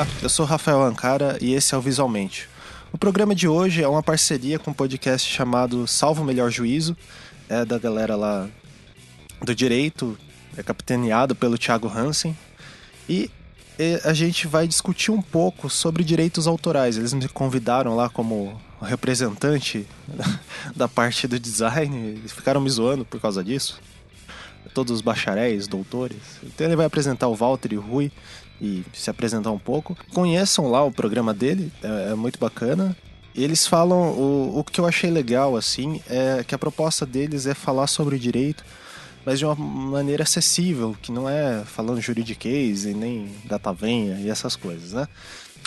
Olá, eu sou Rafael Ancara e esse é o Visualmente. O programa de hoje é uma parceria com um podcast chamado Salvo Melhor Juízo, é da galera lá do direito, é capitaneado pelo Thiago Hansen. E a gente vai discutir um pouco sobre direitos autorais. Eles me convidaram lá como representante da parte do design, eles ficaram me zoando por causa disso. Todos os bacharéis, doutores. Então ele vai apresentar o Walter e o Rui e se apresentar um pouco. Conheçam lá o programa dele, é, é muito bacana. Eles falam, o, o que eu achei legal, assim, é que a proposta deles é falar sobre direito, mas de uma maneira acessível, que não é falando juridiquês e nem datavenha e essas coisas, né?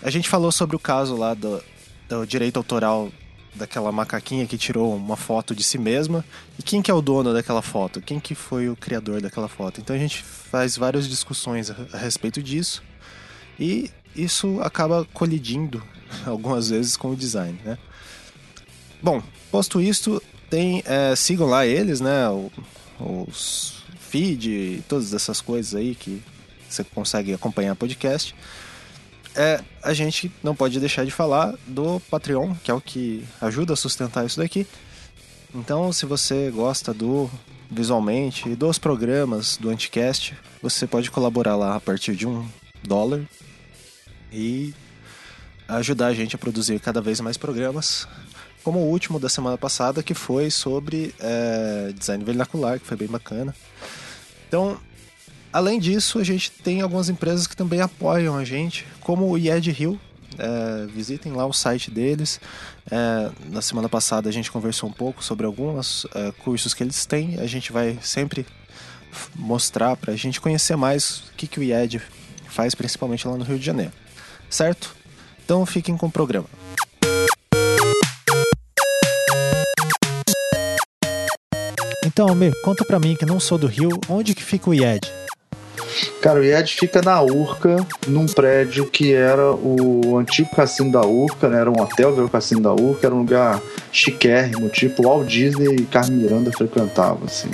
A gente falou sobre o caso lá do, do direito autoral daquela macaquinha que tirou uma foto de si mesma. E quem que é o dono daquela foto? Quem que foi o criador daquela foto? Então a gente faz várias discussões a, respeito disso. E isso acaba colidindo algumas vezes com o design, né? Bom, posto isto, tem, é, sigam lá eles, né? O, os feed, todas essas coisas aí que você consegue acompanhar podcast é, a gente não pode deixar de falar do Patreon, que é o que ajuda a sustentar isso daqui. Então, se você gosta do visualmente e dos programas do Anticast, você pode colaborar lá a partir de um dólar e ajudar a gente a produzir cada vez mais programas, como o último da semana passada, que foi sobre é, design vernacular, que foi bem bacana. Então, Além disso, a gente tem algumas empresas que também apoiam a gente, como o IED Hill. É, visitem lá o site deles. É, na semana passada a gente conversou um pouco sobre alguns é, cursos que eles têm. A gente vai sempre mostrar para a gente conhecer mais o que, que o IED faz, principalmente lá no Rio de Janeiro. Certo? Então fiquem com o programa. Então, Almir, conta pra mim que não sou do Rio, onde que fica o IED? Cara, o IED fica na Urca, num prédio que era o antigo cassino da Urca, né? Era um hotel, veio o cassino da Urca, era um lugar chiquérrimo, tipo Walt Disney e Carmen Miranda frequentavam, assim.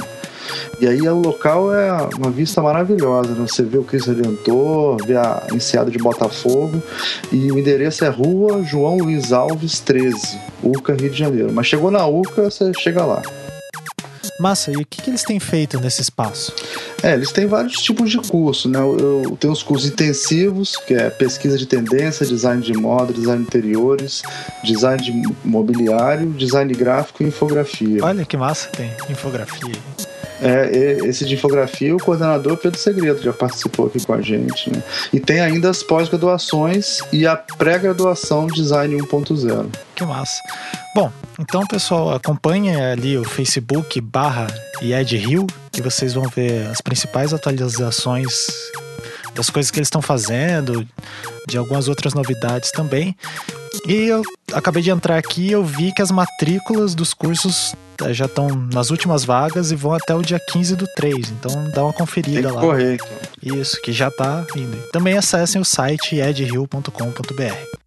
E aí o local é uma vista maravilhosa, né? Você vê o Cristo Redentor, vê a enseada de Botafogo e o endereço é Rua João Luiz Alves 13, Urca, Rio de Janeiro. Mas chegou na Urca, você chega lá. Massa, e o que, que eles têm feito nesse espaço? É, eles têm vários tipos de curso, né? Eu, eu tenho os cursos intensivos, que é pesquisa de tendência, design de moda, design de interiores, design de mobiliário, design gráfico e infografia. Olha que massa tem infografia. É, esse de infografia, o coordenador Pedro Segredo já participou aqui com a gente. Né? E tem ainda as pós-graduações e a pré-graduação Design 1.0. Que massa. Bom, então pessoal, acompanhe ali o Facebook barra Ed Rio e vocês vão ver as principais atualizações das coisas que eles estão fazendo, de algumas outras novidades também. E eu acabei de entrar aqui e eu vi que as matrículas dos cursos já estão nas últimas vagas e vão até o dia 15 do 3. Então dá uma conferida Tem que lá. Correr, Isso, que já tá indo. Também acessem o site edhill.com.br.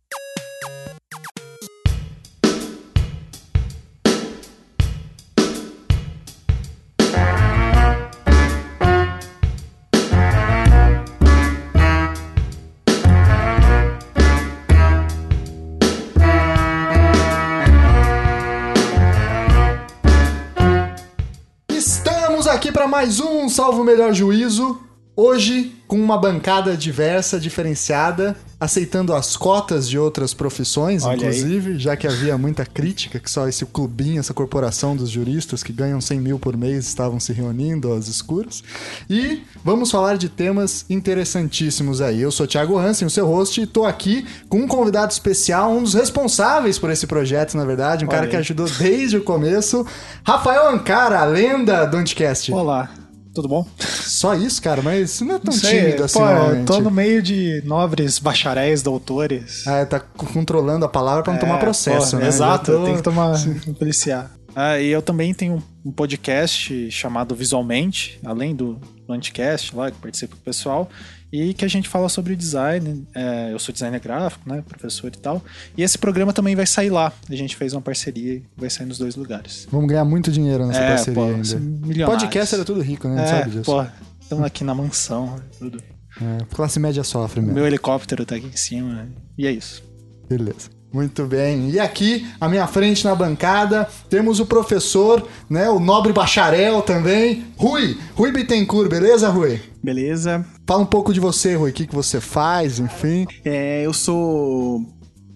mais um Salvo Melhor Juízo. Hoje, com uma bancada diversa, diferenciada, aceitando as cotas de outras profissões, Olha inclusive, aí. já que havia muita crítica que só esse clubinho, essa corporação dos juristas que ganham 100 mil por mês estavam se reunindo às escuras. E vamos falar de temas interessantíssimos aí. Eu sou Thiago Hansen, o seu host, e tô aqui com um convidado especial, um dos responsáveis por esse projeto, na verdade, um Olha cara aí. que ajudou desde o começo, Rafael Ancara, a lenda do Anticast. Olá, tudo bom? Só isso, cara? Mas não é tão Sei, tímido assim, Pô, eu tô no meio de nobres bacharéis, doutores. Ah, tá controlando a palavra pra não é, tomar processo, né? Exato, tô... tem que tomar, policiar. Ah, e eu também tenho um podcast chamado Visualmente, além do, do Anticast lá, que participa com o pessoal e que a gente fala sobre design. É, eu sou designer gráfico, né, professor e tal. E esse programa também vai sair lá. A gente fez uma parceria e vai sair nos dois lugares. Vamos ganhar muito dinheiro nessa é, parceria pô, ainda. Podcast era tudo rico, né? É, sabe disso. Pô, estamos aqui na mansão, tudo. É, classe média sofre mesmo. Meu helicóptero tá aqui em cima. E é isso. Beleza. Muito bem. E aqui, à minha frente na bancada, temos o professor, né, o nobre bacharel também, Rui, Rui Bittencourt, beleza, Rui? Beleza. Fala um pouco de você, Rui, o que, que você faz, enfim. É, eu sou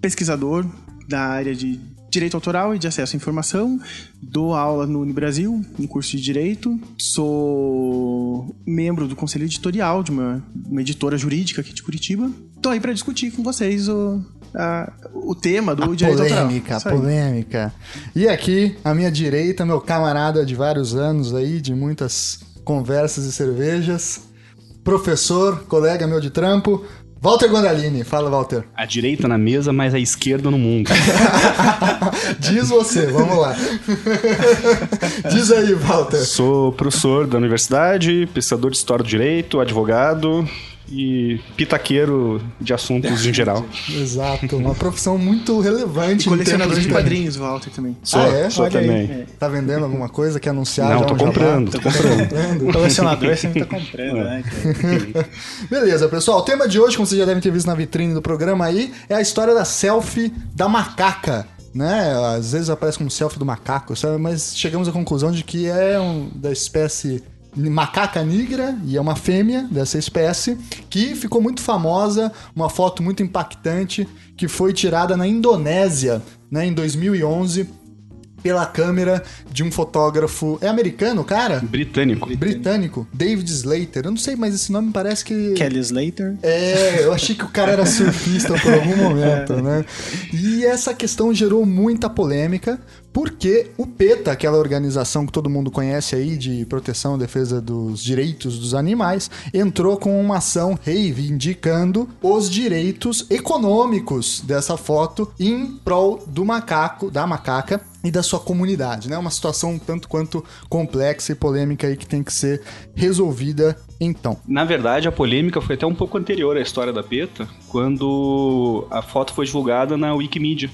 pesquisador da área de Direito Autoral e de Acesso à Informação. Dou aula no Unibrasil, no curso de Direito. Sou membro do conselho editorial de uma, uma editora jurídica aqui de Curitiba. Tô aí para discutir com vocês o, a, o tema do a direito polêmica, autoral. A polêmica. E aqui, à minha direita, meu camarada de vários anos aí, de muitas conversas e cervejas, professor, colega meu de trampo, Walter Gondalini. Fala, Walter. A direita na mesa, mas a esquerda no mundo. Diz você, vamos lá. Diz aí, Walter. Sou professor da universidade, pesquisador de história do direito, advogado e pitaqueiro de assuntos em geral. Exato, uma profissão muito relevante. E colecionador de quadrinhos, Walter, também. Sou, ah, é? sou Olha também. Aí. Tá vendendo alguma coisa que anunciar? Não, já tô um comprando, tô comprando. Colecionador sempre tá comprando, né? Beleza, pessoal. O tema de hoje, como vocês já devem ter visto na vitrine do programa aí, é a história da selfie da macaca. Né? Às vezes aparece como selfie do macaco, sabe? mas chegamos à conclusão de que é um, da espécie macaca negra e é uma fêmea dessa espécie que ficou muito famosa, uma foto muito impactante que foi tirada na Indonésia, né, em 2011 pela câmera de um fotógrafo. É americano, cara? Britânico. Britânico. David Slater. Eu não sei, mas esse nome parece que. Kelly Slater. É, eu achei que o cara era surfista por algum momento, né? E essa questão gerou muita polêmica, porque o PETA, aquela organização que todo mundo conhece aí de proteção e defesa dos direitos dos animais, entrou com uma ação reivindicando os direitos econômicos dessa foto em prol do macaco, da macaca e da sua comunidade, né? Uma situação tanto quanto complexa e polêmica aí que tem que ser resolvida então. Na verdade, a polêmica foi até um pouco anterior à história da PETA, quando a foto foi divulgada na Wikimedia.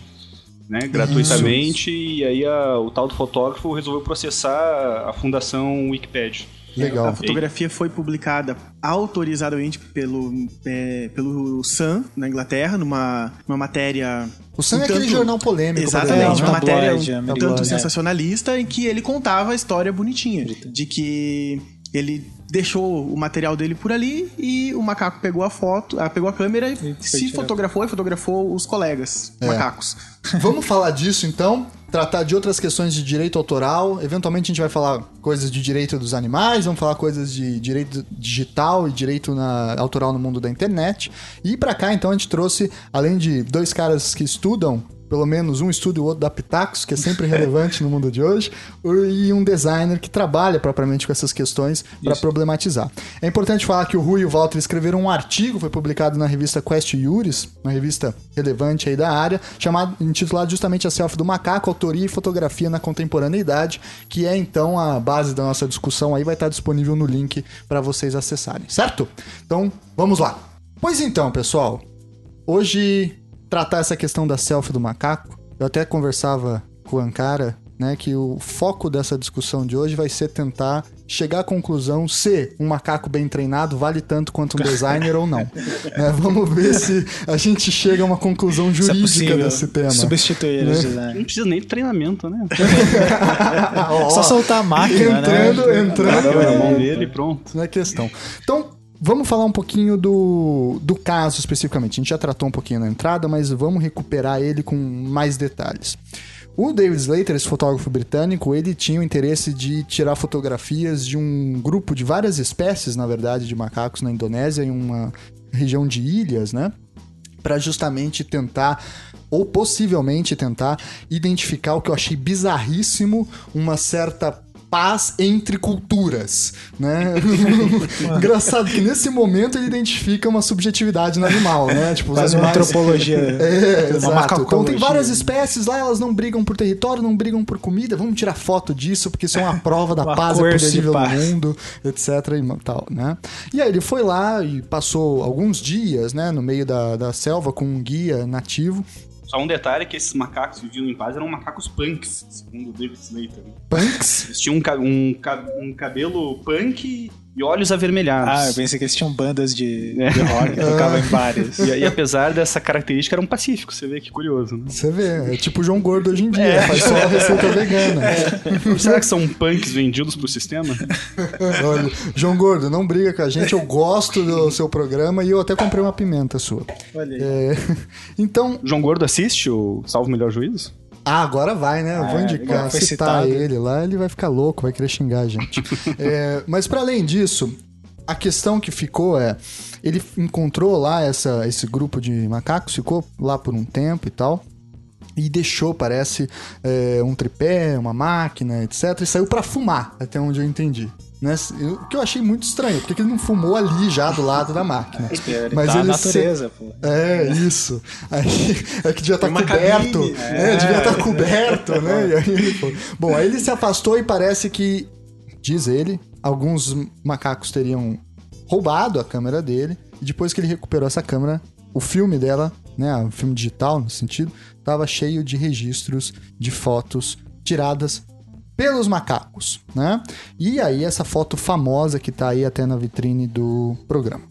Né, gratuitamente, Isso. e aí a, o tal do fotógrafo resolveu processar a fundação Wikipedia. Legal. A fotografia foi publicada autorizadamente pelo, é, pelo Sun, na Inglaterra, numa, numa matéria. O Sun um é aquele jornal polêmico. Exatamente, é, uma matéria um tanto sensacionalista em que ele contava a história bonitinha. De que ele deixou o material dele por ali e o macaco pegou a foto, pegou a câmera e, e se fotografou e fotografou os colegas é. macacos. Vamos falar disso então, tratar de outras questões de direito autoral. Eventualmente a gente vai falar coisas de direito dos animais, vamos falar coisas de direito digital e direito na, autoral no mundo da internet. E para cá então a gente trouxe, além de dois caras que estudam pelo menos um estudo e o outro da Pitacos, que é sempre relevante no mundo de hoje, e um designer que trabalha propriamente com essas questões para problematizar. É importante falar que o Rui e o Walter escreveram um artigo, foi publicado na revista Quest Iuris, uma revista relevante aí da área, chamado, intitulado justamente A Selfie do Macaco, Autoria e Fotografia na Contemporaneidade, que é então a base da nossa discussão aí, vai estar disponível no link para vocês acessarem, certo? Então, vamos lá. Pois então, pessoal, hoje tratar essa questão da selfie do macaco, eu até conversava com o Ankara, né, que o foco dessa discussão de hoje vai ser tentar chegar à conclusão se um macaco bem treinado vale tanto quanto um designer ou não. É, vamos ver se a gente chega a uma conclusão jurídica é desse tema. Substituir né? design. Não precisa nem de treinamento, né? Só soltar a máquina, entrando, né? Entrando, na mão dele pronto. Não é questão. Então, Vamos falar um pouquinho do, do caso especificamente. A gente já tratou um pouquinho na entrada, mas vamos recuperar ele com mais detalhes. O David Slater, esse fotógrafo britânico, ele tinha o interesse de tirar fotografias de um grupo de várias espécies, na verdade, de macacos na Indonésia, em uma região de ilhas, né? Para justamente tentar ou possivelmente tentar identificar o que eu achei bizarríssimo, uma certa paz entre culturas, né? Engraçado que nesse momento ele identifica uma subjetividade no animal, né? Tipo, Faz uma antropologia. É, exato. Então tem várias espécies lá, elas não brigam por território, não brigam por comida. Vamos tirar foto disso, porque isso é uma prova da paz é possível no mundo, etc. E tal, né? E aí ele foi lá e passou alguns dias, né, no meio da, da selva com um guia nativo só um detalhe que esses macacos que viviam em paz eram macacos punks, segundo o David Slater. Punks? Eles tinham um, um, um cabelo punk e olhos avermelhados. Ah, eu pensei que eles tinham bandas de, é. de rock, tocavam em bares. E, e, apesar dessa característica, era um pacífico, você vê que curioso. Né? Você vê, é tipo o João Gordo hoje em dia, é. faz só a receita vegana. É. Será que são punks vendidos pro sistema? Olha, João Gordo, não briga com a gente, eu gosto do seu programa e eu até comprei uma pimenta sua. Olha aí. É, então... João Gordo assiste o Salvo Melhor Juízo? Ah, agora vai, né? Eu vou é, indicar, citar citado. ele lá, ele vai ficar louco, vai querer xingar a gente. é, mas para além disso, a questão que ficou é, ele encontrou lá essa, esse grupo de macacos, ficou lá por um tempo e tal, e deixou, parece, é, um tripé, uma máquina, etc, e saiu para fumar, até onde eu entendi. Né? O que eu achei muito estranho, porque ele não fumou ali já do lado da máquina. Ele Mas tá ele natureza, se... pô. É, isso. Aí, é que devia estar tá coberto. É. é, devia estar tá coberto, né? E aí, Bom, aí ele se afastou e parece que, diz ele, alguns macacos teriam roubado a câmera dele. E depois que ele recuperou essa câmera, o filme dela, né, o filme digital no sentido, estava cheio de registros de fotos tiradas pelos macacos, né? E aí essa foto famosa que tá aí até na vitrine do programa.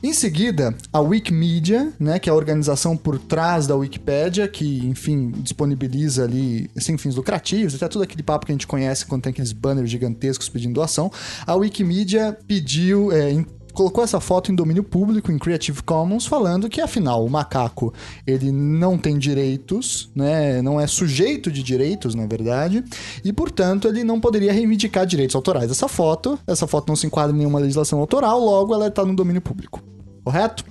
Em seguida, a Wikimedia, né, que é a organização por trás da Wikipédia, que, enfim, disponibiliza ali, sem fins lucrativos, até todo aquele papo que a gente conhece quando tem aqueles banners gigantescos pedindo doação. A Wikimedia pediu, é, colocou essa foto em domínio público, em Creative Commons, falando que afinal o macaco ele não tem direitos, né? Não é sujeito de direitos, na verdade, e portanto ele não poderia reivindicar direitos autorais dessa foto. Essa foto não se enquadra em nenhuma legislação autoral, logo ela está no domínio público. Correto?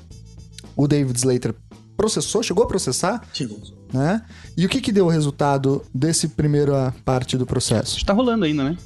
O David Slater processou, chegou a processar? Chegou. Né? E o que, que deu o resultado desse primeira parte do processo? Está rolando ainda, né?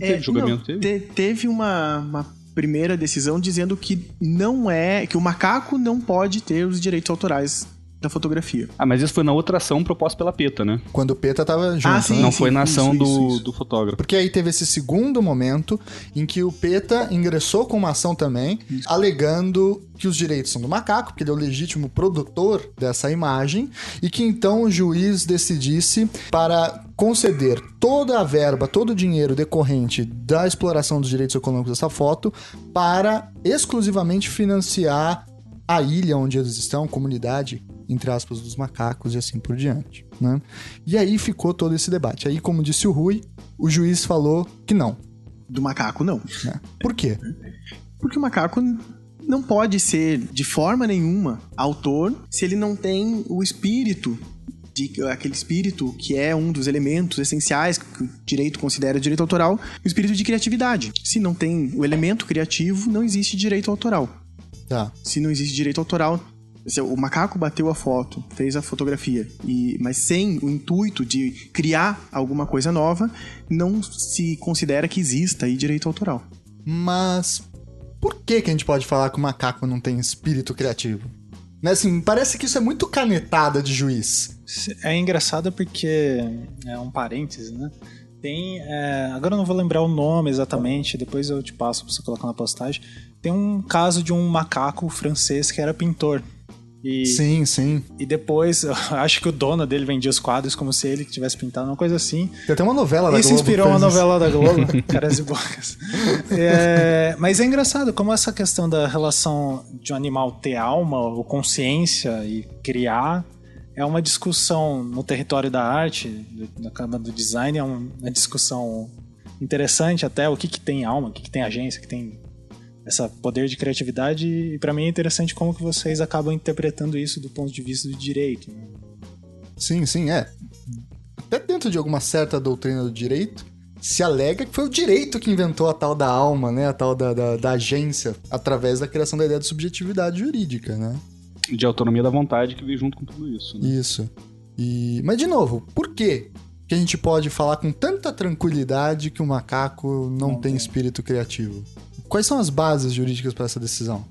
É, julgamento não, teve? Te, teve uma, uma primeira decisão dizendo que não é que o macaco não pode ter os direitos autorais da fotografia. Ah, mas isso foi na outra ação proposta pela PETA, né? Quando o PETA tava junto. Ah, sim, né? Não sim, foi na ação isso, do, isso, isso. do fotógrafo. Porque aí teve esse segundo momento em que o PETA ingressou com uma ação também, alegando que os direitos são do macaco, porque ele é o legítimo produtor dessa imagem, e que então o juiz decidisse para conceder toda a verba, todo o dinheiro decorrente da exploração dos direitos econômicos dessa foto para exclusivamente financiar a ilha onde eles estão, comunidade entre aspas, dos macacos e assim por diante. Né? E aí ficou todo esse debate. Aí, como disse o Rui, o juiz falou que não. Do macaco, não. É. Por quê? Porque o macaco não pode ser, de forma nenhuma, autor se ele não tem o espírito de aquele espírito que é um dos elementos essenciais que o direito considera direito autoral, o espírito de criatividade. Se não tem o elemento criativo, não existe direito autoral. Tá. Se não existe direito autoral, o macaco bateu a foto, fez a fotografia, e, mas sem o intuito de criar alguma coisa nova, não se considera que exista aí direito autoral. Mas por que, que a gente pode falar que o macaco não tem espírito criativo? Né, assim, parece que isso é muito canetada de juiz. É engraçado porque é um parêntese, né? Tem. É, agora eu não vou lembrar o nome exatamente, depois eu te passo pra você colocar na postagem. Tem um caso de um macaco francês que era pintor. E, sim, sim. E depois, acho que o dono dele vendia os quadros como se ele tivesse pintado, uma coisa assim. Tem até uma novela da Globo. Isso inspirou uma novela da Globo, Caras e Bocas. É, mas é engraçado como essa questão da relação de um animal ter alma ou consciência e criar é uma discussão no território da arte, na cama do design, é uma discussão interessante até o que, que tem alma, o que, que tem agência, o que tem essa poder de criatividade e para mim é interessante como que vocês acabam interpretando isso do ponto de vista do direito. Né? Sim, sim, é. Até dentro de alguma certa doutrina do direito, se alega que foi o direito que inventou a tal da alma, né? A tal da, da, da agência, através da criação da ideia de subjetividade jurídica, né? De autonomia da vontade que veio junto com tudo isso. Né? Isso. E... Mas, de novo, por quê que a gente pode falar com tanta tranquilidade que o macaco não, não tem, tem espírito criativo? Quais são as bases jurídicas para essa decisão?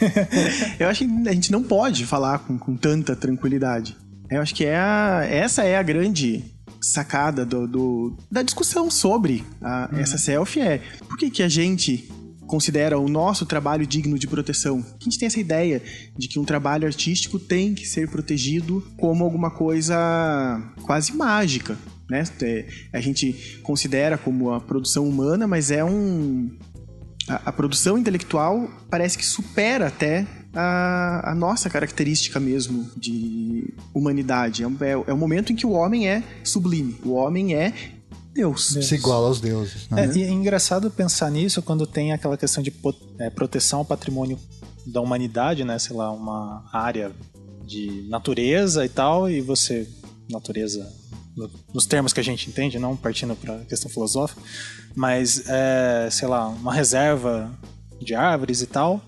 eu acho que a gente não pode falar com, com tanta tranquilidade. Eu acho que é a, essa é a grande sacada do, do da discussão sobre a, uhum. essa selfie é por que, que a gente considera o nosso trabalho digno de proteção. A gente tem essa ideia de que um trabalho artístico tem que ser protegido como alguma coisa quase mágica. Né? É, a gente considera como a produção humana, mas é um, A, a produção intelectual parece que supera até a, a, nossa característica mesmo de humanidade. É, é, é, o momento em que o homem é sublime. O homem é Deus. Deus. Se iguala aos deuses. Né? É, e é engraçado pensar nisso quando tem aquela questão de é, proteção ao patrimônio da humanidade, né? Sei lá, uma área de natureza e tal, e você. Natureza nos termos que a gente entende, não partindo para a questão filosófica, mas é, sei lá, uma reserva de árvores e tal,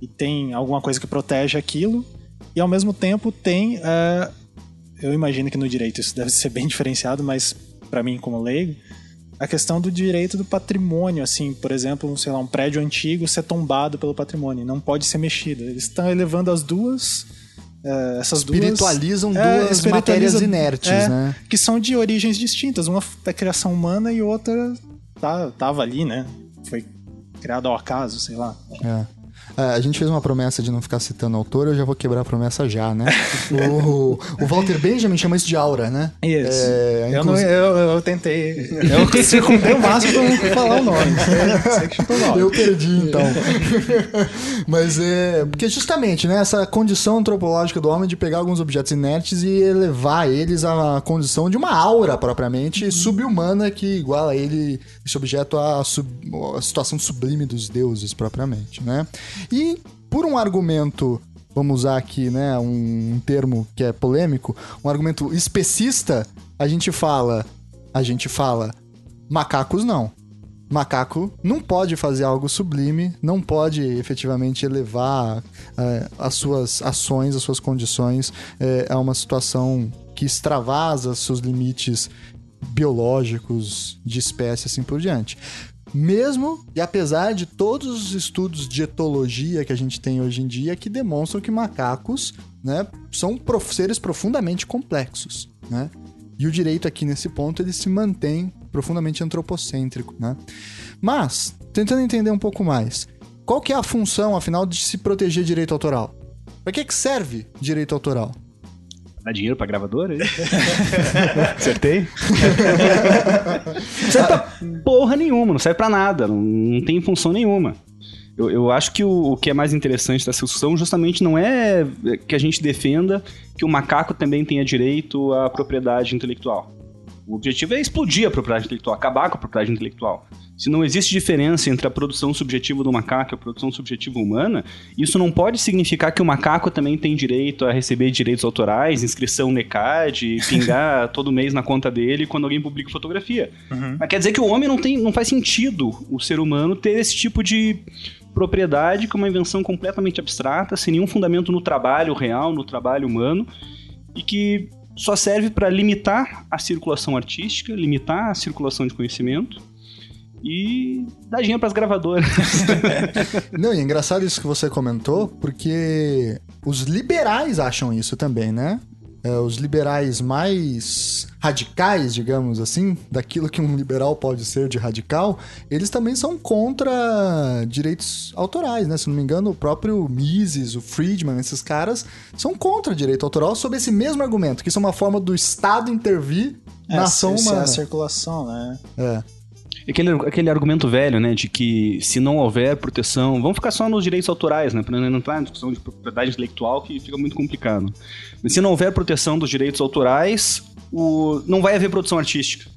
e tem alguma coisa que protege aquilo, e ao mesmo tempo tem, é, eu imagino que no direito isso deve ser bem diferenciado, mas para mim como leigo, a questão do direito do patrimônio, assim, por exemplo, sei lá, um prédio antigo ser tombado pelo patrimônio, não pode ser mexido. Eles estão elevando as duas é, essas espiritualizam duas, é, duas matérias inertes, é, né? Que são de origens distintas. Uma da criação humana e outra tá, tava ali, né? Foi criado ao acaso, sei lá. É. É, a gente fez uma promessa de não ficar citando autor, eu já vou quebrar a promessa já, né? o, o, Walter Benjamin chama isso de aura, né? Isso. É, eu, não, eu, eu, tentei. Eu circundei o máximo pra não falar o nome. Eu perdi, então. Mas é. Porque justamente, né? Essa condição antropológica do homem de pegar alguns objetos inertes e elevar eles à condição de uma aura propriamente uhum. subhumana que iguala ele, esse objeto, à, sub, à situação sublime dos deuses propriamente, né? E por um argumento vamos usar aqui, né, um, termo que é polêmico, um argumento especista, a gente fala, a gente fala, macacos não. Macaco não pode fazer algo sublime, não pode efetivamente elevar é, as suas ações, as suas condições é, a uma situação que extravasa seus limites biológicos, de espécie assim por diante. Mesmo e apesar de todos os estudos de etologia que a gente tem hoje em dia que demonstram que macacos né, são prof seres profundamente complexos. Né? E o direito aqui nesse ponto ele se mantém profundamente antropocêntrico. Né? Mas, tentando entender um pouco mais, qual que é a função, afinal, de se proteger direito autoral? Para que, que serve direito autoral? Dá dinheiro pra gravadora? Acertei? não serve pra porra nenhuma, não serve pra nada, não, não tem função nenhuma. Eu, eu acho que o, o, que é mais interessante dessa discussão justamente não é que a gente defenda que o macaco também tenha direito à propriedade intelectual. O objetivo é explodir a propriedade intelectual, acabar com a propriedade intelectual. Se não existe diferença entre a produção subjetiva do macaco e a produção subjetiva humana, isso não pode significar que o macaco também tem direito a receber direitos autorais, inscrição no ECAD, pingar todo mês na conta dele quando alguém publica fotografia. Uhum. Mas quer dizer que o homem não, tem, não faz sentido o ser humano ter esse tipo de propriedade que é uma invenção completamente abstrata, sem nenhum fundamento no trabalho real, no trabalho humano, e que só serve para limitar a circulação artística, limitar a circulação de conhecimento e dar dinheiro para as gravadoras. Não, e é engraçado isso que você comentou, porque os liberais acham isso também, né? É, os liberais mais radicais, digamos assim, daquilo que um liberal pode ser de radical, eles também são contra direitos autorais, né? Se não me engano, o próprio Mises, o Friedman, esses caras são contra direito autoral sob esse mesmo argumento, que isso é uma forma do Estado intervir é, na ação humana. É a circulação, né? É. Aquele, aquele argumento velho, né, de que se não houver proteção, vamos ficar só nos direitos autorais, né, para não entrar na discussão de propriedade intelectual que fica muito complicado. Mas se não houver proteção dos direitos autorais, o, não vai haver produção artística.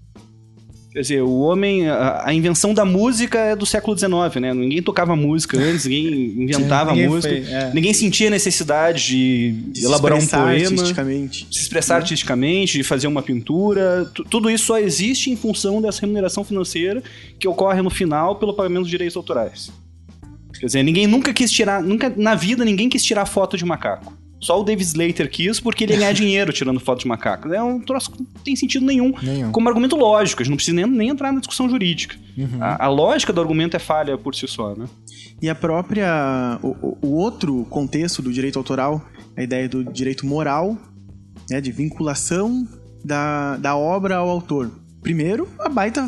Quer dizer, o homem, a, a, invenção da música é do século XIX, né? Ninguém tocava música antes, ninguém inventava ninguém música, foi, é. ninguém sentia necessidade de, de elaborar um poema, artisticamente. se expressar artisticamente, de fazer uma pintura. tudo isso só existe em função dessa remuneração financeira que ocorre no final pelo pagamento dos direitos autorais. Quer dizer, ninguém nunca quis tirar, nunca na vida ninguém quis tirar foto de macaco. Só o David Slater quis porque ele ia ganhar dinheiro tirando foto de macaco. É um troço que não tem sentido nenhum. nenhum. Como argumento lógico, a gente não precisa nem, nem entrar na discussão jurídica. Uhum. A, a, lógica do argumento é falha por si só, né? E a própria. O, o outro contexto do direito autoral, a ideia do direito moral, né, de vinculação da, da obra ao autor. Primeiro, a baita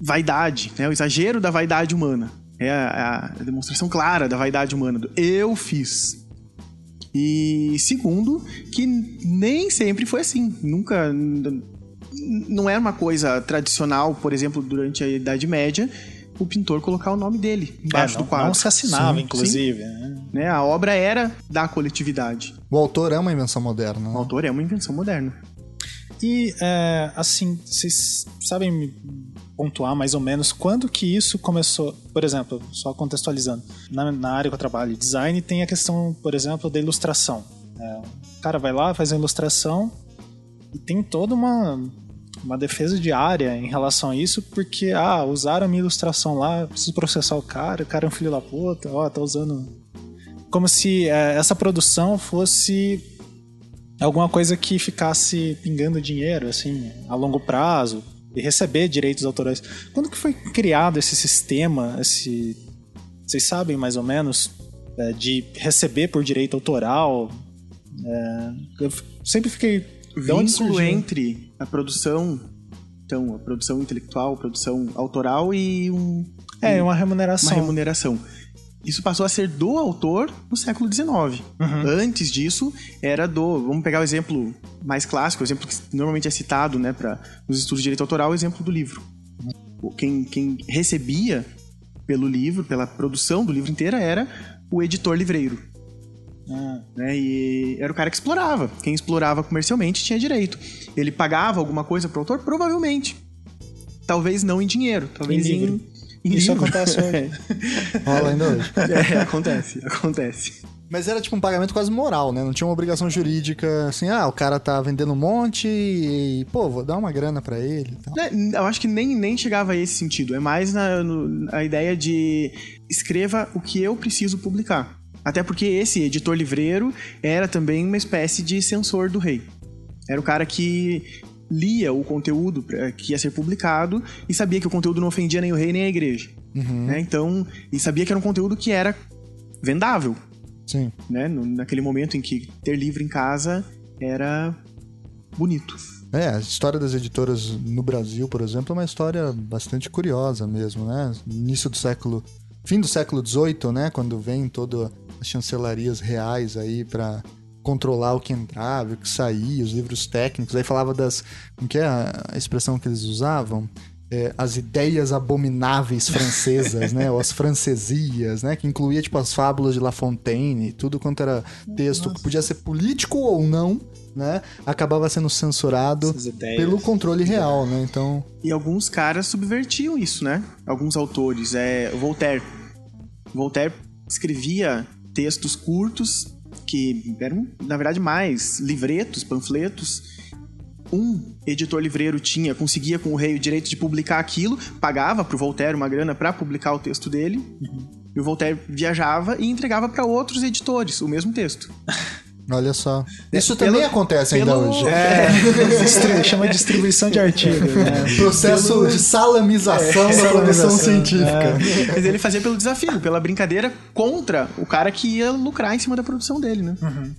vaidade, né, o exagero da vaidade humana. É a, a demonstração clara da vaidade humana. Do eu fiz. E segundo, que nem sempre foi assim. Nunca. Não era uma coisa tradicional, por exemplo, durante a Idade Média, o pintor colocar o nome dele embaixo é, não, do quadro. Não se assinava, sim, inclusive. Sim. Né? né? A obra era da coletividade. O autor é uma invenção moderna. Né? O autor é uma invenção moderna. E, é, assim, vocês sabem pontuar mais ou menos quando que isso começou? Por exemplo, só contextualizando, na, na área que eu trabalho, design, tem a questão, por exemplo, da ilustração. É, o cara vai lá, faz a ilustração e tem toda uma, uma defesa diária em relação a isso, porque, ah, usaram a minha ilustração lá, preciso processar o cara, o cara é um filho da puta, ó, tá usando. Como se é, essa produção fosse alguma coisa que ficasse pingando dinheiro, assim, a longo prazo, e receber direitos autorais. Quando que foi criado esse sistema, esse... Vocês sabem mais ou menos, é, de receber por direito autoral? É, eu sempre fiquei... Vínculo entre a produção, então, a produção intelectual, a produção autoral e um... É, uma remuneração. Uma remuneração. Isso passou a ser do autor no século XIX. Uhum. Antes disso, era do. Vamos pegar o exemplo mais clássico, o exemplo que normalmente é citado né, para nos estudos de direito autoral, o exemplo do livro. Quem, quem recebia pelo livro, pela produção do livro inteira, era o editor livreiro. Ah. Né? E era o cara que explorava. Quem explorava comercialmente tinha direito. Ele pagava alguma coisa pro autor? Provavelmente. Talvez não em dinheiro, talvez em, em isso acontece hoje. Rola ainda hoje. É, acontece, acontece. Mas era tipo um pagamento quase moral, né? Não tinha uma obrigação jurídica, assim, ah, o cara tá vendendo um monte e, pô, vou dar uma grana para ele. É, eu acho que nem, nem chegava a esse sentido. É mais na, no, a ideia de escreva o que eu preciso publicar. Até porque esse editor livreiro era também uma espécie de censor do rei. Era o cara que lia o conteúdo que ia ser publicado e sabia que o conteúdo não ofendia nem o rei nem a igreja. Uhum. Né? Então, e sabia que era um conteúdo que era vendável. Sim. Né? Naquele momento em que ter livro em casa era bonito. É, a história das editoras no Brasil, por exemplo, é uma história bastante curiosa mesmo, né? Início do século, fim do século XVIII, né? Quando vem todas as chancelarias reais aí para controlar o que entrava, o que saía, os livros técnicos. Aí falava das. Como que é a expressão que eles usavam? É, as ideias abomináveis francesas, né? Ou as francesias, né? Que incluía, tipo, as fábulas de La Fontaine, tudo quanto era texto Nossa. que podia ser político ou não, né? Acabava sendo censurado pelo controle real, né? Então... E alguns caras subvertiam isso, né? Alguns autores. É, Voltaire. Voltaire escrevia textos curtos que eram, na verdade, mais livretos, panfletos. Um editor livreiro tinha, conseguia com o rei o direito de publicar aquilo, pagava pro Voltaire uma grana para publicar o texto dele. Uhum. E o Voltaire viajava e entregava para outros editores o mesmo texto. Olha só. É, Isso também acontece ainda pelo... hoje. É, é. chama distribuição de artigos. Né? Processo pelo... de salamização é, da produção científica. É. Mas ele fazia pelo desafio, pela brincadeira contra o cara que ia lucrar em cima da produção dele, né? Uhum.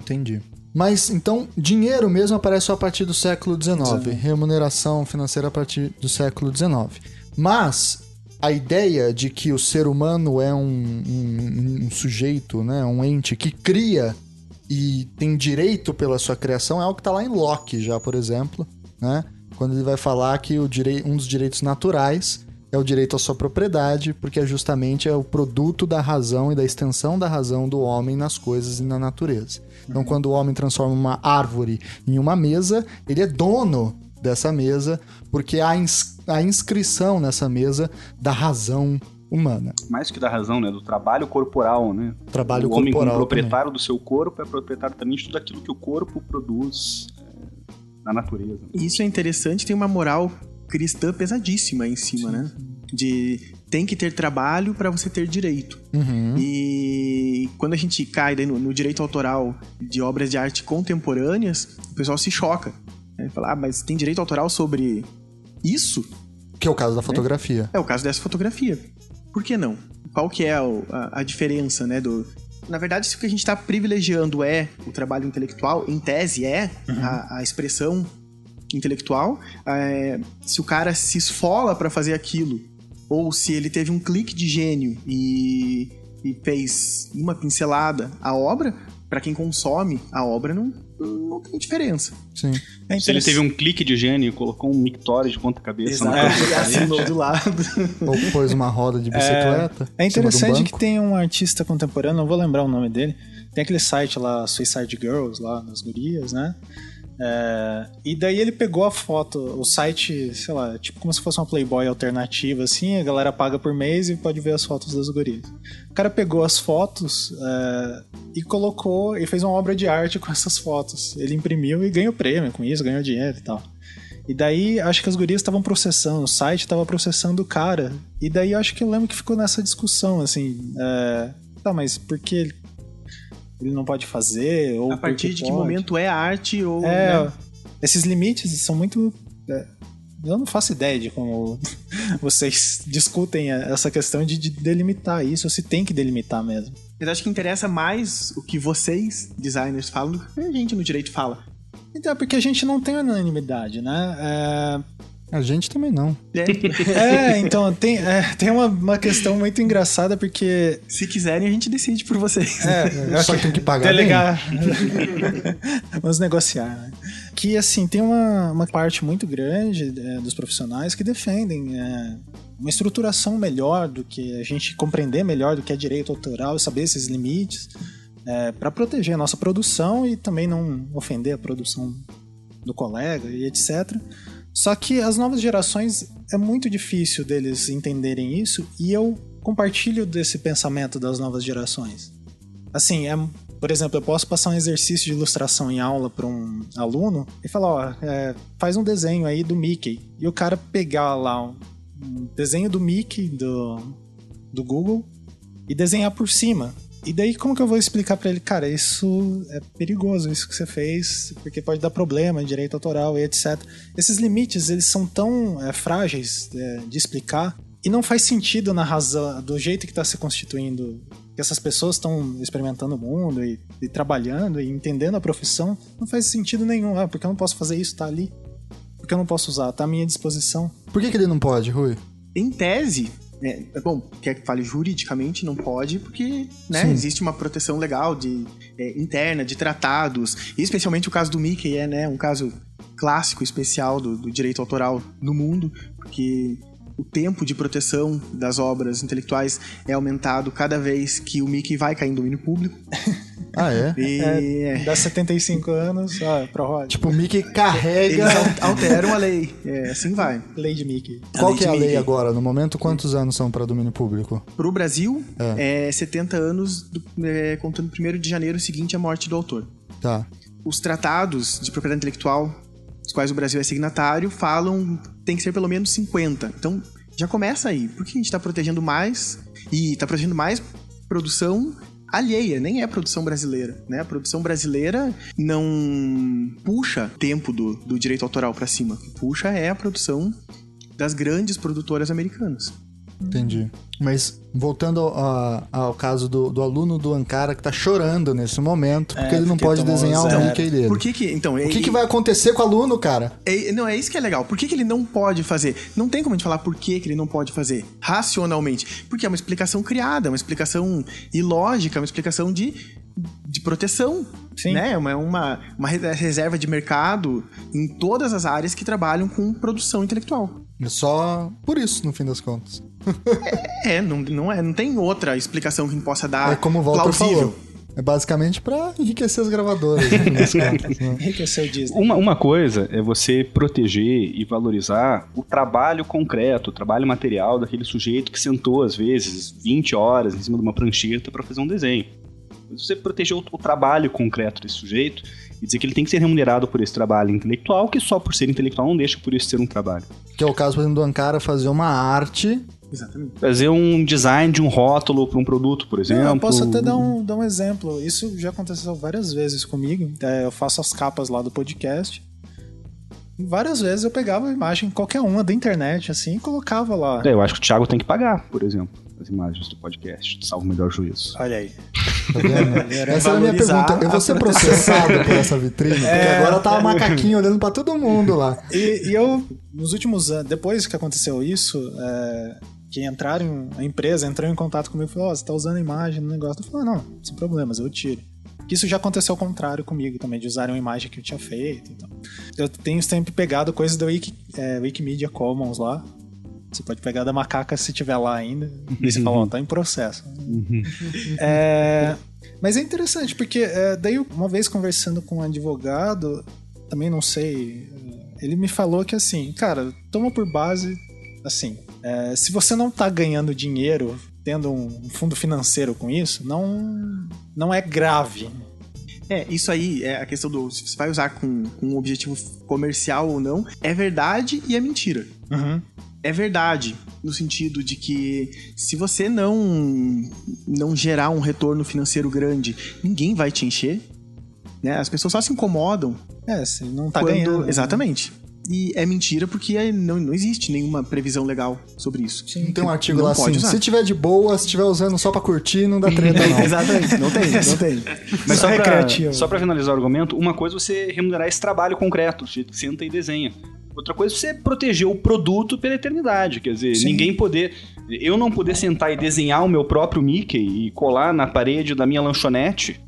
Entendi. Mas então, dinheiro mesmo aparece só a partir do século XIX, remuneração financeira a partir do século XIX. Mas a ideia de que o ser humano é um, um, um sujeito, né, um ente que cria e tem direito pela sua criação é algo que está lá em Locke já, por exemplo, né? Quando ele vai falar que o direi um dos direitos naturais é o direito à sua propriedade, porque é justamente é o produto da razão e da extensão da razão do homem nas coisas e na natureza. Então, quando o homem transforma uma árvore em uma mesa, ele é dono dessa mesa, porque há ins a inscrição nessa mesa da razão humana. Mais que da razão, né? Do trabalho corporal, né? Trabalho o corporal. O homem como proprietário também. do seu corpo é proprietário também de tudo aquilo que o corpo produz é, na natureza. Isso é interessante, tem uma moral cristã pesadíssima em cima, Sim. né? De tem que ter trabalho para você ter direito. Uhum. E quando a gente cai no, no, direito autoral de obras de arte contemporâneas, o pessoal se choca. Né? Fala, ah, mas tem direito autoral sobre isso? Que é o caso da fotografia. É, é o caso dessa fotografia. Por que não? Qual que é a, a diferença, né, do... Na verdade, se o que a gente está privilegiando é o trabalho intelectual, em tese é uhum. a, a, expressão intelectual, é, se o cara se esfola para fazer aquilo, ou se ele teve um clique de gênio e, e fez uma pincelada a obra, para quem consome a obra não, não tem diferença. Sim. É Se ele teve um clique de gênio e colocou um mictório de ponta-cabeça na é, assinou do lado. Ou pôs uma roda de bicicleta. É, é interessante um que tem um artista contemporâneo, não vou lembrar o nome dele. Tem aquele site lá, Suicide Girls, lá nas gurias, né? É, e daí ele pegou a foto, o site, sei lá, tipo como se fosse uma Playboy alternativa, assim, a galera paga por mês e pode ver as fotos das gurias. O cara pegou as fotos é, e colocou, e fez uma obra de arte com essas fotos. Ele imprimiu e ganhou prêmio com isso, ganhou dinheiro e tal. E daí, acho que as gurias estavam processando, o site estava processando o cara. E daí, acho que eu lembro que ficou nessa discussão, assim. É, tá, mas por que ele não pode fazer, ou a partir de que momento é arte ou é, né? esses limites são muito é, eu não faço ideia de como vocês discutem essa questão de, de delimitar isso, ou se tem que delimitar mesmo. Mas acho que interessa mais o que vocês, designers, falam do que a gente no direito fala. Então, é porque a gente não tem unanimidade, né? É, a gente também não. É, é então, tem, é, tem uma, uma questão muito engraçada, porque. Se quiserem, a gente decide por vocês. É, só que tem que pagar. Delegar. Vamos negociar, né? Que, assim, tem uma, uma parte muito grande é, dos profissionais que defendem é, uma estruturação melhor do que a gente compreender melhor do que é direito autoral e saber esses limites. É, para proteger a nossa produção e também não ofender a produção do colega e etc. Só que as novas gerações é muito difícil deles entenderem isso e eu compartilho desse pensamento das novas gerações. Assim, é, por exemplo, eu posso passar um exercício de ilustração em aula para um aluno e falar, ó, é, faz um desenho aí do Mickey. E o cara pegar lá um, desenho do Mickey do, do Google e desenhar por cima. E daí, como que eu vou explicar para ele, cara, isso é perigoso, isso que você fez, porque pode dar problema, direito autoral e etc. Esses limites, eles são tão é, frágeis é, de explicar e não faz sentido na razão, do jeito que está se constituindo, que essas pessoas estão experimentando o mundo e, e, trabalhando e entendendo a profissão, não faz sentido nenhum. Ah, porque eu não posso fazer isso, tá ali. Porque eu não posso usar, tá à minha disposição. Por que, que ele não pode, Rui? Em tese, é, bom, quer que fale juridicamente, não pode, porque né, existe uma proteção legal de, é, interna, de tratados, e especialmente o caso do Mickey é né, um caso clássico, especial do, do direito autoral no mundo, porque o tempo de proteção das obras intelectuais é aumentado cada vez que o Mickey vai cair em domínio público. Ah, é? E... é dá 75 anos, ah, prorroga. Tipo, o Mickey carrega. Eles alteram a lei. É, assim vai. Lei de Mickey. Qual que é a lei agora? No momento, quantos anos são para domínio público? Para o Brasil, é. é 70 anos, do, é, contando 1 de janeiro seguinte à morte do autor. Tá. Os tratados de propriedade intelectual dos quais o Brasil é signatário, falam tem que ser pelo menos 50. Então, já começa aí. Por que a gente está protegendo mais e está protegendo mais produção alheia, nem é produção brasileira, né? A produção brasileira não puxa tempo do, do direito autoral para cima. O que puxa é a produção das grandes produtoras americanas. Entendi. Mas voltando ao, ao caso do, do, aluno do Ankara que tá chorando nesse momento, porque é, ele não pode desenhar o Mickey dele. Por que que, então, o que, é, que vai acontecer com o aluno, cara? É, não, é isso que é legal. Por que, que ele não pode fazer? Não tem como a gente falar por que, que ele não pode fazer racionalmente. Porque é uma explicação criada, é uma explicação ilógica, é uma explicação de, de proteção. Sim. Né? Uma, uma, uma reserva de mercado em todas as áreas que trabalham com produção intelectual. É só por isso, no fim das contas. é, não, não, é, não tem outra explicação que a gente possa dar. É como o Walter plausível. falou. É basicamente para enriquecer as gravadoras. né? enriquecer o Disney. Uma, uma coisa é você proteger e valorizar o trabalho concreto, o trabalho material daquele sujeito que sentou, às vezes, 20 horas em cima de uma prancheta para fazer um desenho. Você proteger o, o trabalho concreto desse sujeito e dizer que ele tem que ser remunerado por esse trabalho intelectual, que só por ser intelectual não deixa por isso ser um trabalho. Que é o caso, por exemplo, do Ankara fazer uma arte Exatamente. Fazer um design de um rótulo para um produto, por exemplo. eu posso até dar um, dar um exemplo. Isso já aconteceu várias vezes comigo. É, eu faço as capas lá do podcast. E várias vezes eu pegava a imagem, qualquer uma da internet, assim, e colocava lá. É, eu acho que o Thiago tem que pagar, por exemplo, as imagens do podcast. Salvo o melhor juízo. Olha aí. Tá essa é a minha pergunta. Eu vou ser processado por essa vitrine? Porque é, agora tá o macaquinho olhando para todo mundo lá. E, e, eu, nos últimos anos, depois que aconteceu isso, é, que entraram, a empresa entrou em contato comigo e falou: Ó, oh, você tá usando a imagem no negócio. Eu falei: Não, sem problemas, eu tiro. Isso já aconteceu ao contrário comigo também, de usarem uma imagem que eu tinha feito. Então. Eu tenho sempre pegado coisas do Wiki, é, Wikimedia Commons lá. Você pode pegar da macaca se tiver lá ainda. E você fala, ó, tá em processo. é, mas é interessante, porque é, daí uma vez conversando com um advogado, também não sei, ele me falou que assim, cara, toma por base, assim, é, se você não tá ganhando dinheiro tendo um fundo financeiro com isso, não, não é grave. É, isso aí é a questão do se você vai usar com, com um objetivo comercial ou não, é verdade e é mentira. Uhum. É verdade, no sentido de que se você não não gerar um retorno financeiro grande, ninguém vai te encher. Né? As pessoas só se incomodam. É, você não tá quando... ganhando. Exatamente. E é mentira porque não, não existe nenhuma previsão legal sobre isso. Sim, tem um artigo não lá assim: usar. se tiver de boa, se tiver usando só pra curtir, não dá treta, não. Exatamente, não tem, não tem. Mas Só só, pra, recreativo. só pra finalizar o argumento, uma coisa é você remunerar esse trabalho concreto, você senta e desenha. Outra coisa é você proteger o produto pela eternidade. Quer dizer, Sim. ninguém poder. Eu não poder sentar e desenhar o meu próprio Mickey e colar na parede da minha lanchonete.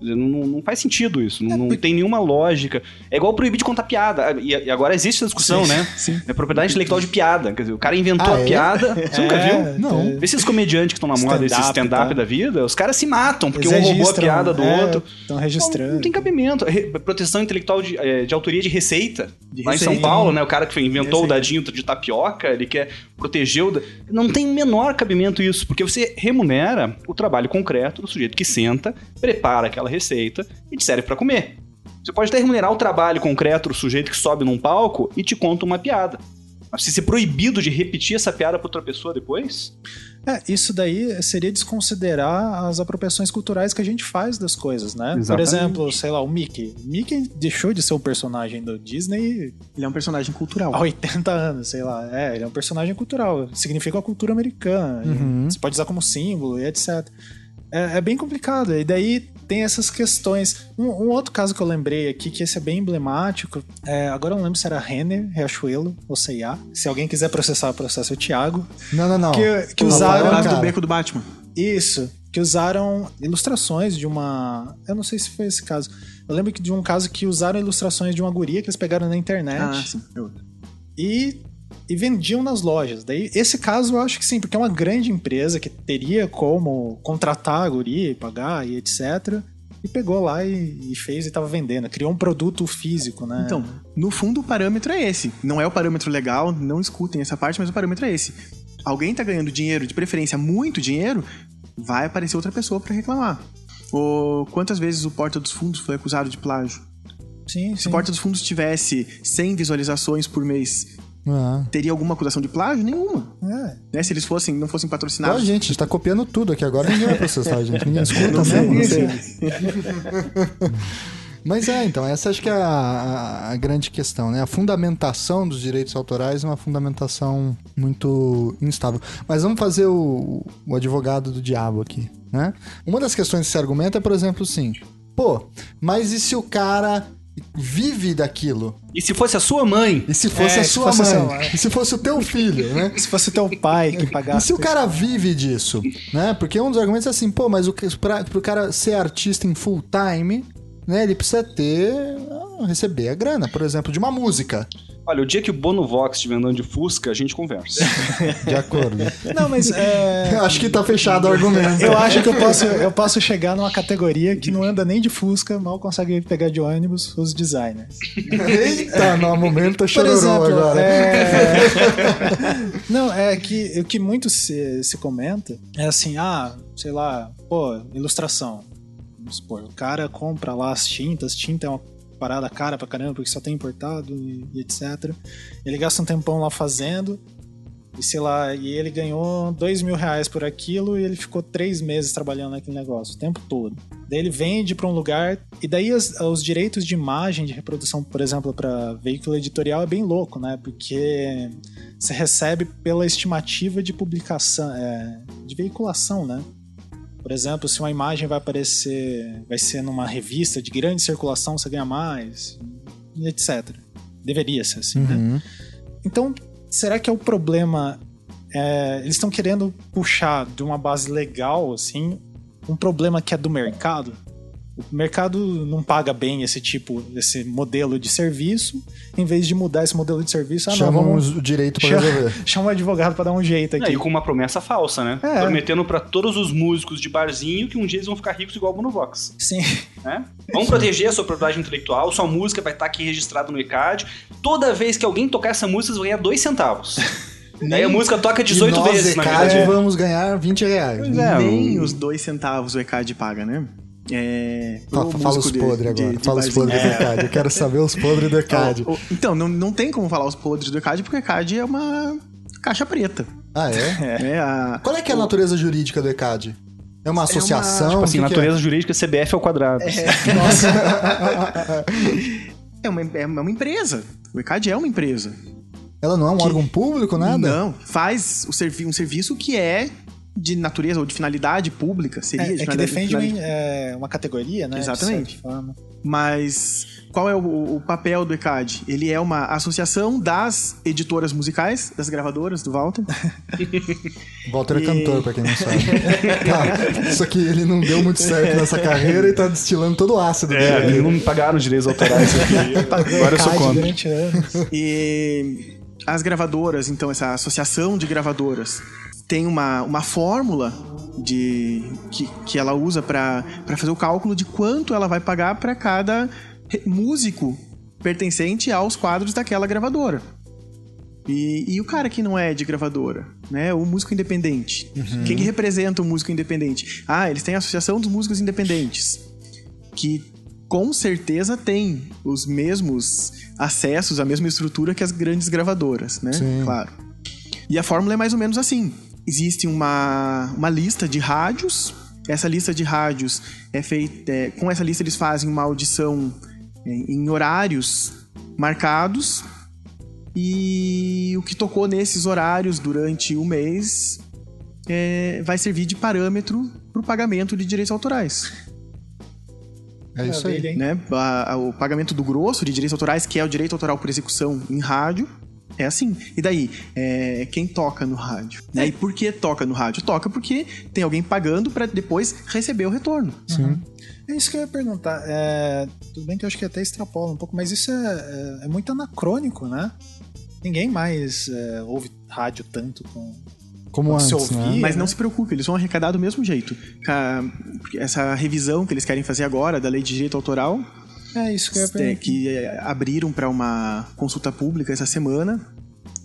Dizer, Não, não faz sentido isso, não, não tem nenhuma lógica. É igual proibir de contar piada. E, e agora existe essa discussão, né? Sim. É propriedade intelectual de piada. Quer dizer, o cara inventou Ah, a é? piada. Você nunca viu? Não. Vê esses comediantes que estão na moda, esse Stand-up, tá? da vida, os caras se matam porque Eles um roubou a piada do é, outro. Estão Não, registrando. não tem cabimento. Proteção intelectual de, eh, de autoria de receita. De Lá em São receita. Paulo, né? O cara que inventou o Receita. dadinho de tapioca, ele quer proteger o. Não tem menor cabimento isso, porque você remunera o trabalho concreto do sujeito que senta, prepara aquela receita e te serve pra comer. Você pode até remunerar o trabalho concreto do sujeito que sobe num palco e te conta uma piada. Mas se ser proibido de repetir essa piada pra outra pessoa depois, É, isso daí seria desconsiderar as apropriações culturais que a gente faz das coisas, né? Por Exatamente. exemplo, sei lá, o Mickey. Mickey deixou de ser um personagem do Disney Ele é um personagem cultural. há 80 anos, sei lá. É, ele é um personagem cultural. Significa a cultura americana. Uhum. Você pode usar como símbolo e etc. É, é bem complicado. E daí tem essas questões. Um, um outro caso que eu lembrei aqui, que esse é bem emblemático. é, agora eu não lembro se era Renner, Riachuelo ou C&A. Se alguém quiser processar, processa o Thiago. Não, não, não. Que, que O usaram... Lado do beco do Batman. Isso, que usaram ilustrações de uma. Eu não sei se foi esse caso. Eu lembro que de um caso que usaram ilustrações de uma guria que eles pegaram na internet Ah, sim. é outro. e, e vendiam nas lojas. Daí, esse caso eu acho que sim, porque é uma grande empresa que teria como contratar a guria e pagar e etc. E pegou lá e, e fez e tava vendendo. Criou um produto físico, né? Então, no fundo, o parâmetro é esse. Não é o parâmetro legal, não escutem essa parte, mas o parâmetro é esse. Alguém tá ganhando dinheiro, de preferência muito dinheiro, vai aparecer outra pessoa pra reclamar. Ou quantas vezes o Porta dos Fundos foi acusado de plágio? sim, Se sim. o Porta dos Fundos tivesse 100 visualizações por mês, Ah. teria alguma acusação de plágio? Nenhuma. É. Né? Se eles fossem, não fossem Ó, patrocinados. gente, a gente tá copiando tudo aqui agora. Ninguém vai processar a gente. Ninguém escuta Não mesmo. não sei. Mas é, então, essa acho que é a, a- grande questão, né? A fundamentação dos direitos autorais é uma fundamentação muito instável. Mas vamos fazer o, o advogado do diabo aqui, né? Uma das questões desse argumento é, por exemplo, assim, pô, mas e se o cara vive daquilo? E se fosse a sua mãe? E se fosse É, a sua fosse mãe? seu. E se fosse o teu filho, né? Se fosse teu pai que E pagasse. se o cara vive disso, né? Porque um dos argumentos é assim, pô, mas o, que- pra, pro cara ser artista em full time, né? Ele precisa ter, ah, receber a grana, por exemplo, de uma música. Olha, o dia que o Bono Vox estiver andando de Fusca, a gente conversa. De acordo. Não, mas é. Eu acho que tá fechado o argumento. Eu acho que eu posso, eu posso chegar numa categoria que não anda nem de Fusca, mal consegue pegar de ônibus os designers. Eita, no momento chororou exemplo, agora. é... não, é que o que muito se, se comenta é assim, ah, sei lá, pô, ilustração. Vamos supor, o cara compra lá as tintas, tinta é uma parada cara pra caramba, porque só tem importado e, e etc. Ele gasta um tempão lá fazendo, e sei lá, e ele ganhou dois mil reais por aquilo e ele ficou três meses trabalhando naquele negócio, o tempo todo. Daí ele vende pra um lugar, e daí as- os direitos de imagem, de reprodução, por exemplo, pra veículo editorial é bem louco, né? Porque você recebe pela estimativa de publicação, é, de veiculação, né? Por exemplo, se uma imagem vai aparecer, vai ser numa revista de grande circulação, você ganha mais, etc. Deveria ser assim, né? Uhum. Então, será que é o problema? é, eles estão querendo puxar de uma base legal, assim, um problema que é do mercado? O mercado não paga bem esse tipo, esse modelo de serviço. Em vez de mudar esse modelo de serviço, ah, Chamam não, vamos... o direito chama, resolver. chama um advogado pra dar um jeito aqui. É, e com uma promessa falsa, né? É. Prometendo pra todos os músicos de barzinho que um dia eles vão ficar ricos igual o Bonovox. Sim. Né? Vamos proteger a sua propriedade intelectual, sua música vai estar aqui registrada no ECAD. Toda vez que alguém tocar essa música, você vai ganhar dois centavos. Daí a música toca 18 e nós, vezes na ECAD, verdade. vamos ganhar 20 reais. Pois é, Nem o- os dois centavos o ECAD paga, né? É, Fala, fala os podres agora. de fala os podres do ECAD. Eu quero saber os podres do ECAD. Então, não, não tem como falar os podres do ECAD, porque o ECAD é uma caixa preta. Ah, é? né? A- Qual é que é a natureza jurídica do ECAD? É uma associação? Tipo assim, O que que natureza jurídica CBF ao quadrado. é, uma, é uma empresa. O ECAD é uma empresa. é? Ela não é um órgão público, nada? Não, faz o servi um serviço que é de natureza ou de finalidade pública, seria É, de é que defende finalidade- uma, é, uma categoria, né? de Exatamente. Mas qual é o, o papel do ECAD? Ele é uma associação das editoras musicais, das gravadoras do Walter. Walter é E- cantor, pra quem não sabe. tá, isso aqui ele não deu muito certo nessa carreira e tá destilando todo o ácido É, dele. eles não me pagaram os direitos autorais aqui. Agora eu sou contra. E as gravadoras, então, essa associação de gravadoras, tem uma, uma fórmula de que, que ela usa para fazer o cálculo de quanto ela vai pagar para cada músico pertencente aos quadros daquela gravadora. E, e o cara que não é de gravadora, né? O músico independente. Quem que representa o músico independente? Ah, eles têm a Associação dos Músicos Independentes. Que com certeza tem os mesmos acessos, a mesma estrutura que as grandes gravadoras, né? Sim. Claro. E a fórmula é mais ou menos assim. Existe uma, uma lista de rádios. Essa lista de rádios é feita. é, com essa lista eles fazem uma audição é, em horários marcados. E o que tocou nesses horários durante o mês é, vai servir de parâmetro para o pagamento de direitos autorais É isso aí. Né? O pagamento do grosso de direitos autorais, que é o direito autoral por execução em rádio, é assim. E daí, é, quem toca no rádio? Né? E por que toca no rádio? Toca porque tem alguém pagando para depois receber o retorno. Sim. É isso que eu ia perguntar. É, tudo bem que eu acho que até extrapola um pouco, mas isso é, é- é muito anacrônico, né? Ninguém mais é, ouve rádio tanto com. Como Se antes, né? ouvir- Mas não né? se preocupe, eles vão arrecadar do mesmo jeito. Essa revisão que eles querem fazer agora da lei de direito autoral, É isso que eu ia é, perguntar. que é, abriram para uma consulta pública essa semana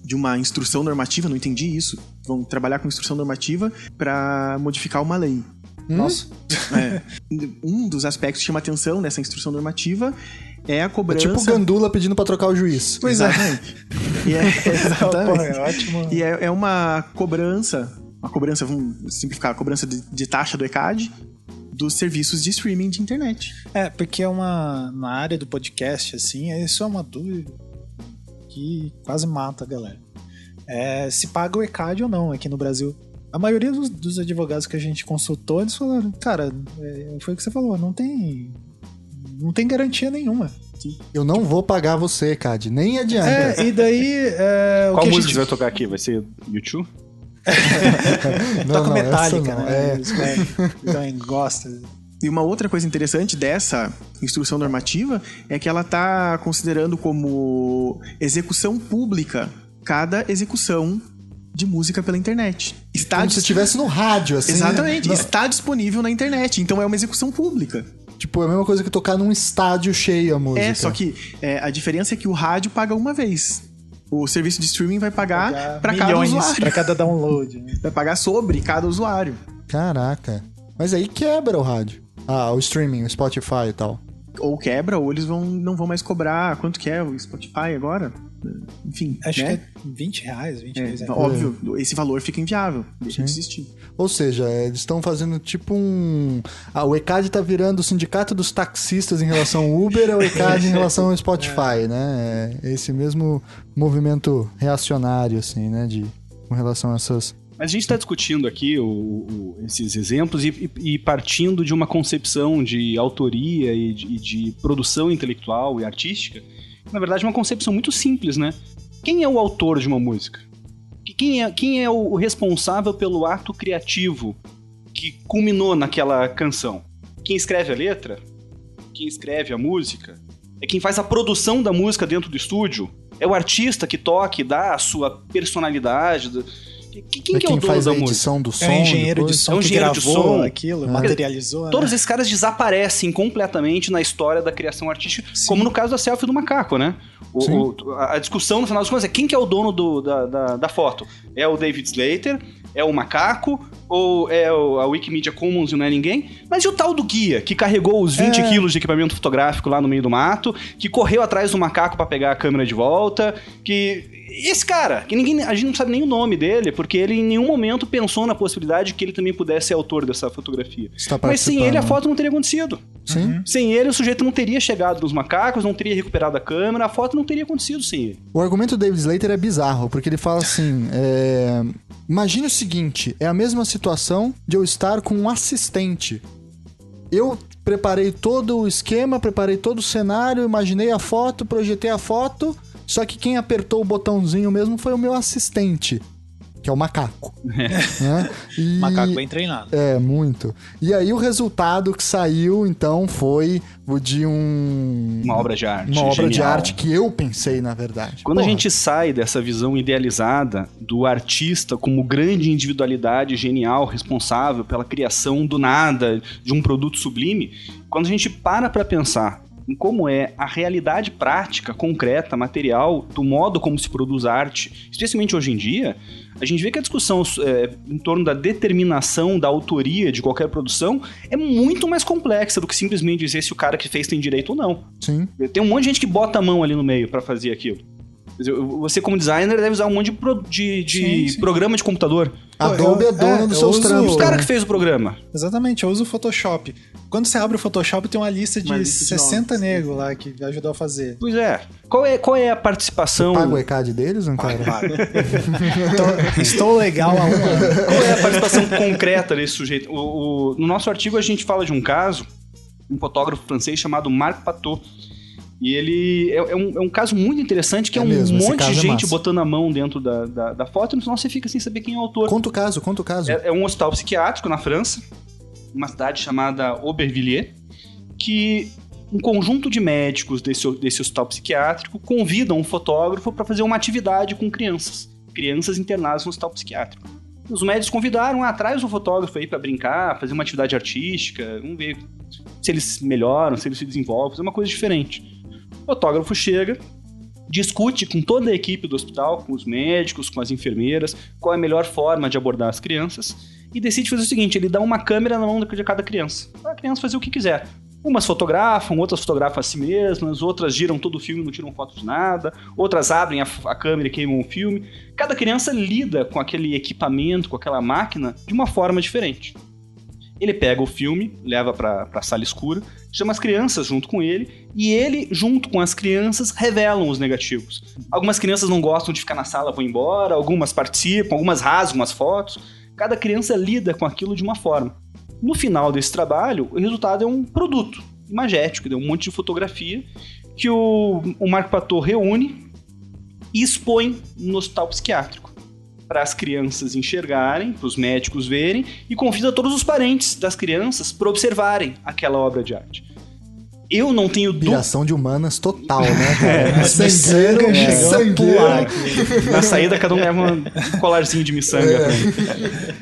de uma instrução normativa, não entendi isso. Vão trabalhar com instrução normativa para modificar uma lei. Nossa. É. Um dos aspectos que chama atenção nessa instrução normativa é a É cobrança. tipo o Gandula pedindo pra trocar o juiz. Pois é. Exatamente. E é, Pô, exatamente. é ótimo. E é, é uma cobrança, uma cobrança, vamos simplificar, a cobrança de, de taxa do ECAD dos serviços de streaming de internet. É, porque é uma. Na área do podcast, assim, isso é uma dúvida que quase mata a galera. É, se paga o ECAD ou não aqui no Brasil. A maioria dos, dos advogados que a gente consultou, eles falaram, cara, é, foi o que você falou, não tem. Não tem garantia nenhuma. Eu não vou pagar você, Cad. Nem adianta. É, e daí. É, o Qual que a música gente você vai tocar aqui? Vai ser YouTube? Não, toca não, Metallica, essa não. né? É. É, também gostam. E uma outra coisa interessante dessa instrução normativa é que ela está considerando como execução pública cada execução de música pela internet. Está Como se estivesse no rádio, assim. Exatamente, Não, está disponível na internet, então é uma execução pública. tipo, é a mesma coisa que tocar num estádio cheio a música. É, só que é, a diferença é que o rádio paga uma vez. O serviço de streaming vai pagar para cada usuário. pra cada download. né? Vai pagar sobre cada usuário. Caraca. Mas aí quebra o rádio. Ah, o streaming, o Spotify e tal. Ou quebra, ou eles vão, não vão mais cobrar. Quanto que é o Spotify agora? Enfim. Acho né? que é 20 reais, 20 É, reais. é. óbvio, esse valor fica inviável. Deixa de Sim. existir. Ou seja, eles estão fazendo tipo um. Ah, o ECAD tá virando o sindicato dos taxistas em relação ao Uber, é o ECAD em relação ao Spotify, né? É esse mesmo movimento reacionário, assim, né? De, com relação a essas. Mas a gente está discutindo aqui o- o- esses exemplos e, e- partindo de uma concepção de autoria e de, e de produção intelectual e artística, na verdade uma concepção muito simples, né? Quem é o autor de uma música? Que- Quem é, quem é o responsável pelo ato criativo que culminou naquela canção? Quem escreve a letra? quem escreve a música, é quem faz a produção da música dentro do estúdio, é o artista que toca e dá a sua personalidade. Quem, é que é o dono faz da a música? edição do som? É o engenheiro depois? de som É um que engenheiro de gravou som. aquilo, É. materializou. Todos né? esses caras desaparecem completamente na história da criação artística, Sim. como no caso da selfie do macaco, né? O- o- a discussão, no final das contas, é quem que é o dono do- da, da, da foto? É o David Slater? É o macaco? Ou é o- a Wikimedia Commons e não é ninguém? Mas e o tal do guia, que carregou os 20 É. quilos de equipamento fotográfico lá no meio do mato, que correu atrás do macaco pra pegar a câmera de volta, que... Esse cara, que ninguém, a gente não sabe nem o nome dele, porque ele em nenhum momento pensou na possibilidade de que ele também pudesse ser autor dessa fotografia. Está Mas sem ele a foto não teria acontecido. Sim. Sem ele, o sujeito não teria chegado nos macacos, não teria recuperado a câmera, a foto não teria acontecido sem ele. O argumento do David Slater é bizarro, porque ele fala assim: é, imagine o seguinte, é a mesma situação de eu estar com um assistente. Eu preparei todo o esquema, preparei todo o cenário, imaginei a foto, projetei a foto, só que quem apertou o botãozinho mesmo foi o meu assistente, que é o macaco. né? E- Macaco bem treinado. É, muito. E aí o resultado que saiu, então, foi o de um... Uma obra de arte. Uma obra de genial. arte que eu pensei, na verdade. Quando a Porra, gente sai dessa visão idealizada do artista como grande individualidade genial, responsável pela criação do nada, de um produto sublime, quando a gente para pra pensar em como é a realidade prática, concreta, material, do modo como se produz arte, especialmente hoje em dia, a gente vê que a discussão é, em torno da determinação da autoria de qualquer produção é muito mais complexa do que simplesmente dizer se o cara que fez tem direito ou não. Sim. Tem um monte de gente que bota a mão ali no meio pra fazer aquilo. Você, como designer, deve usar um monte de, pro- de- de Sim, sim. programa de computador. Adobe é dono é, dos eu seus uso- trampos. Os cara né? que fez o programa. Exatamente, eu uso o Photoshop. Quando você abre o Photoshop, tem uma lista de Uma lista de 60 nomes. negros lá que ajudou a fazer. Pois é. Qual é, qual é a participação. Paga o ECAD deles, não, cara? Estou, estou legal um ano. Qual é a participação concreta desse sujeito? O- o- no nosso artigo a gente fala de um caso, um fotógrafo francês chamado Marc Patot. E ele é, é um, é um caso muito interessante, que é, É um mesmo, monte de é gente massa. botando a mão dentro da, da, da foto e no final você fica sem saber quem é o autor. Conta o caso, conta o caso. É, é um hospital psiquiátrico na França, uma cidade chamada Aubervilliers, que um conjunto de médicos desse, desse hospital psiquiátrico convidam um fotógrafo para fazer uma atividade com crianças, crianças internadas no hospital psiquiátrico. Os médicos convidaram, ah, traz o fotógrafo aí para brincar, fazer uma atividade artística, vamos ver se eles melhoram, se eles se desenvolvem, fazer uma coisa diferente. O fotógrafo chega, discute com toda a equipe do hospital, com os médicos, com as enfermeiras, qual é a melhor forma de abordar as crianças e decide fazer o seguinte: ele dá uma câmera na mão de cada criança, a criança fazer o que quiser. Umas fotografam, outras fotografam a si mesmas, outras giram todo o filme e não tiram foto de nada, outras abrem a, a câmera e queimam o filme. Cada criança lida com aquele equipamento, com aquela máquina, de uma forma diferente. Ele pega o filme, leva para a sala escura, chama as crianças junto com ele e ele, junto com as crianças, revelam os negativos. Algumas crianças não gostam de ficar na sala, vão embora, algumas participam, algumas rasgam as fotos. Cada criança lida com aquilo de uma forma. No final desse trabalho, o resultado é um produto imagético, um monte de fotografia que o, o Marco Pator reúne e expõe no hospital psiquiátrico para as crianças enxergarem, para os médicos verem e convida todos os parentes das crianças para observarem aquela obra de arte. Eu não tenho dúvida. Piração de humanas total, né, cara? É, sangueiro, miçanga aqui. Na saída, cada um leva um colarzinho de miçanga.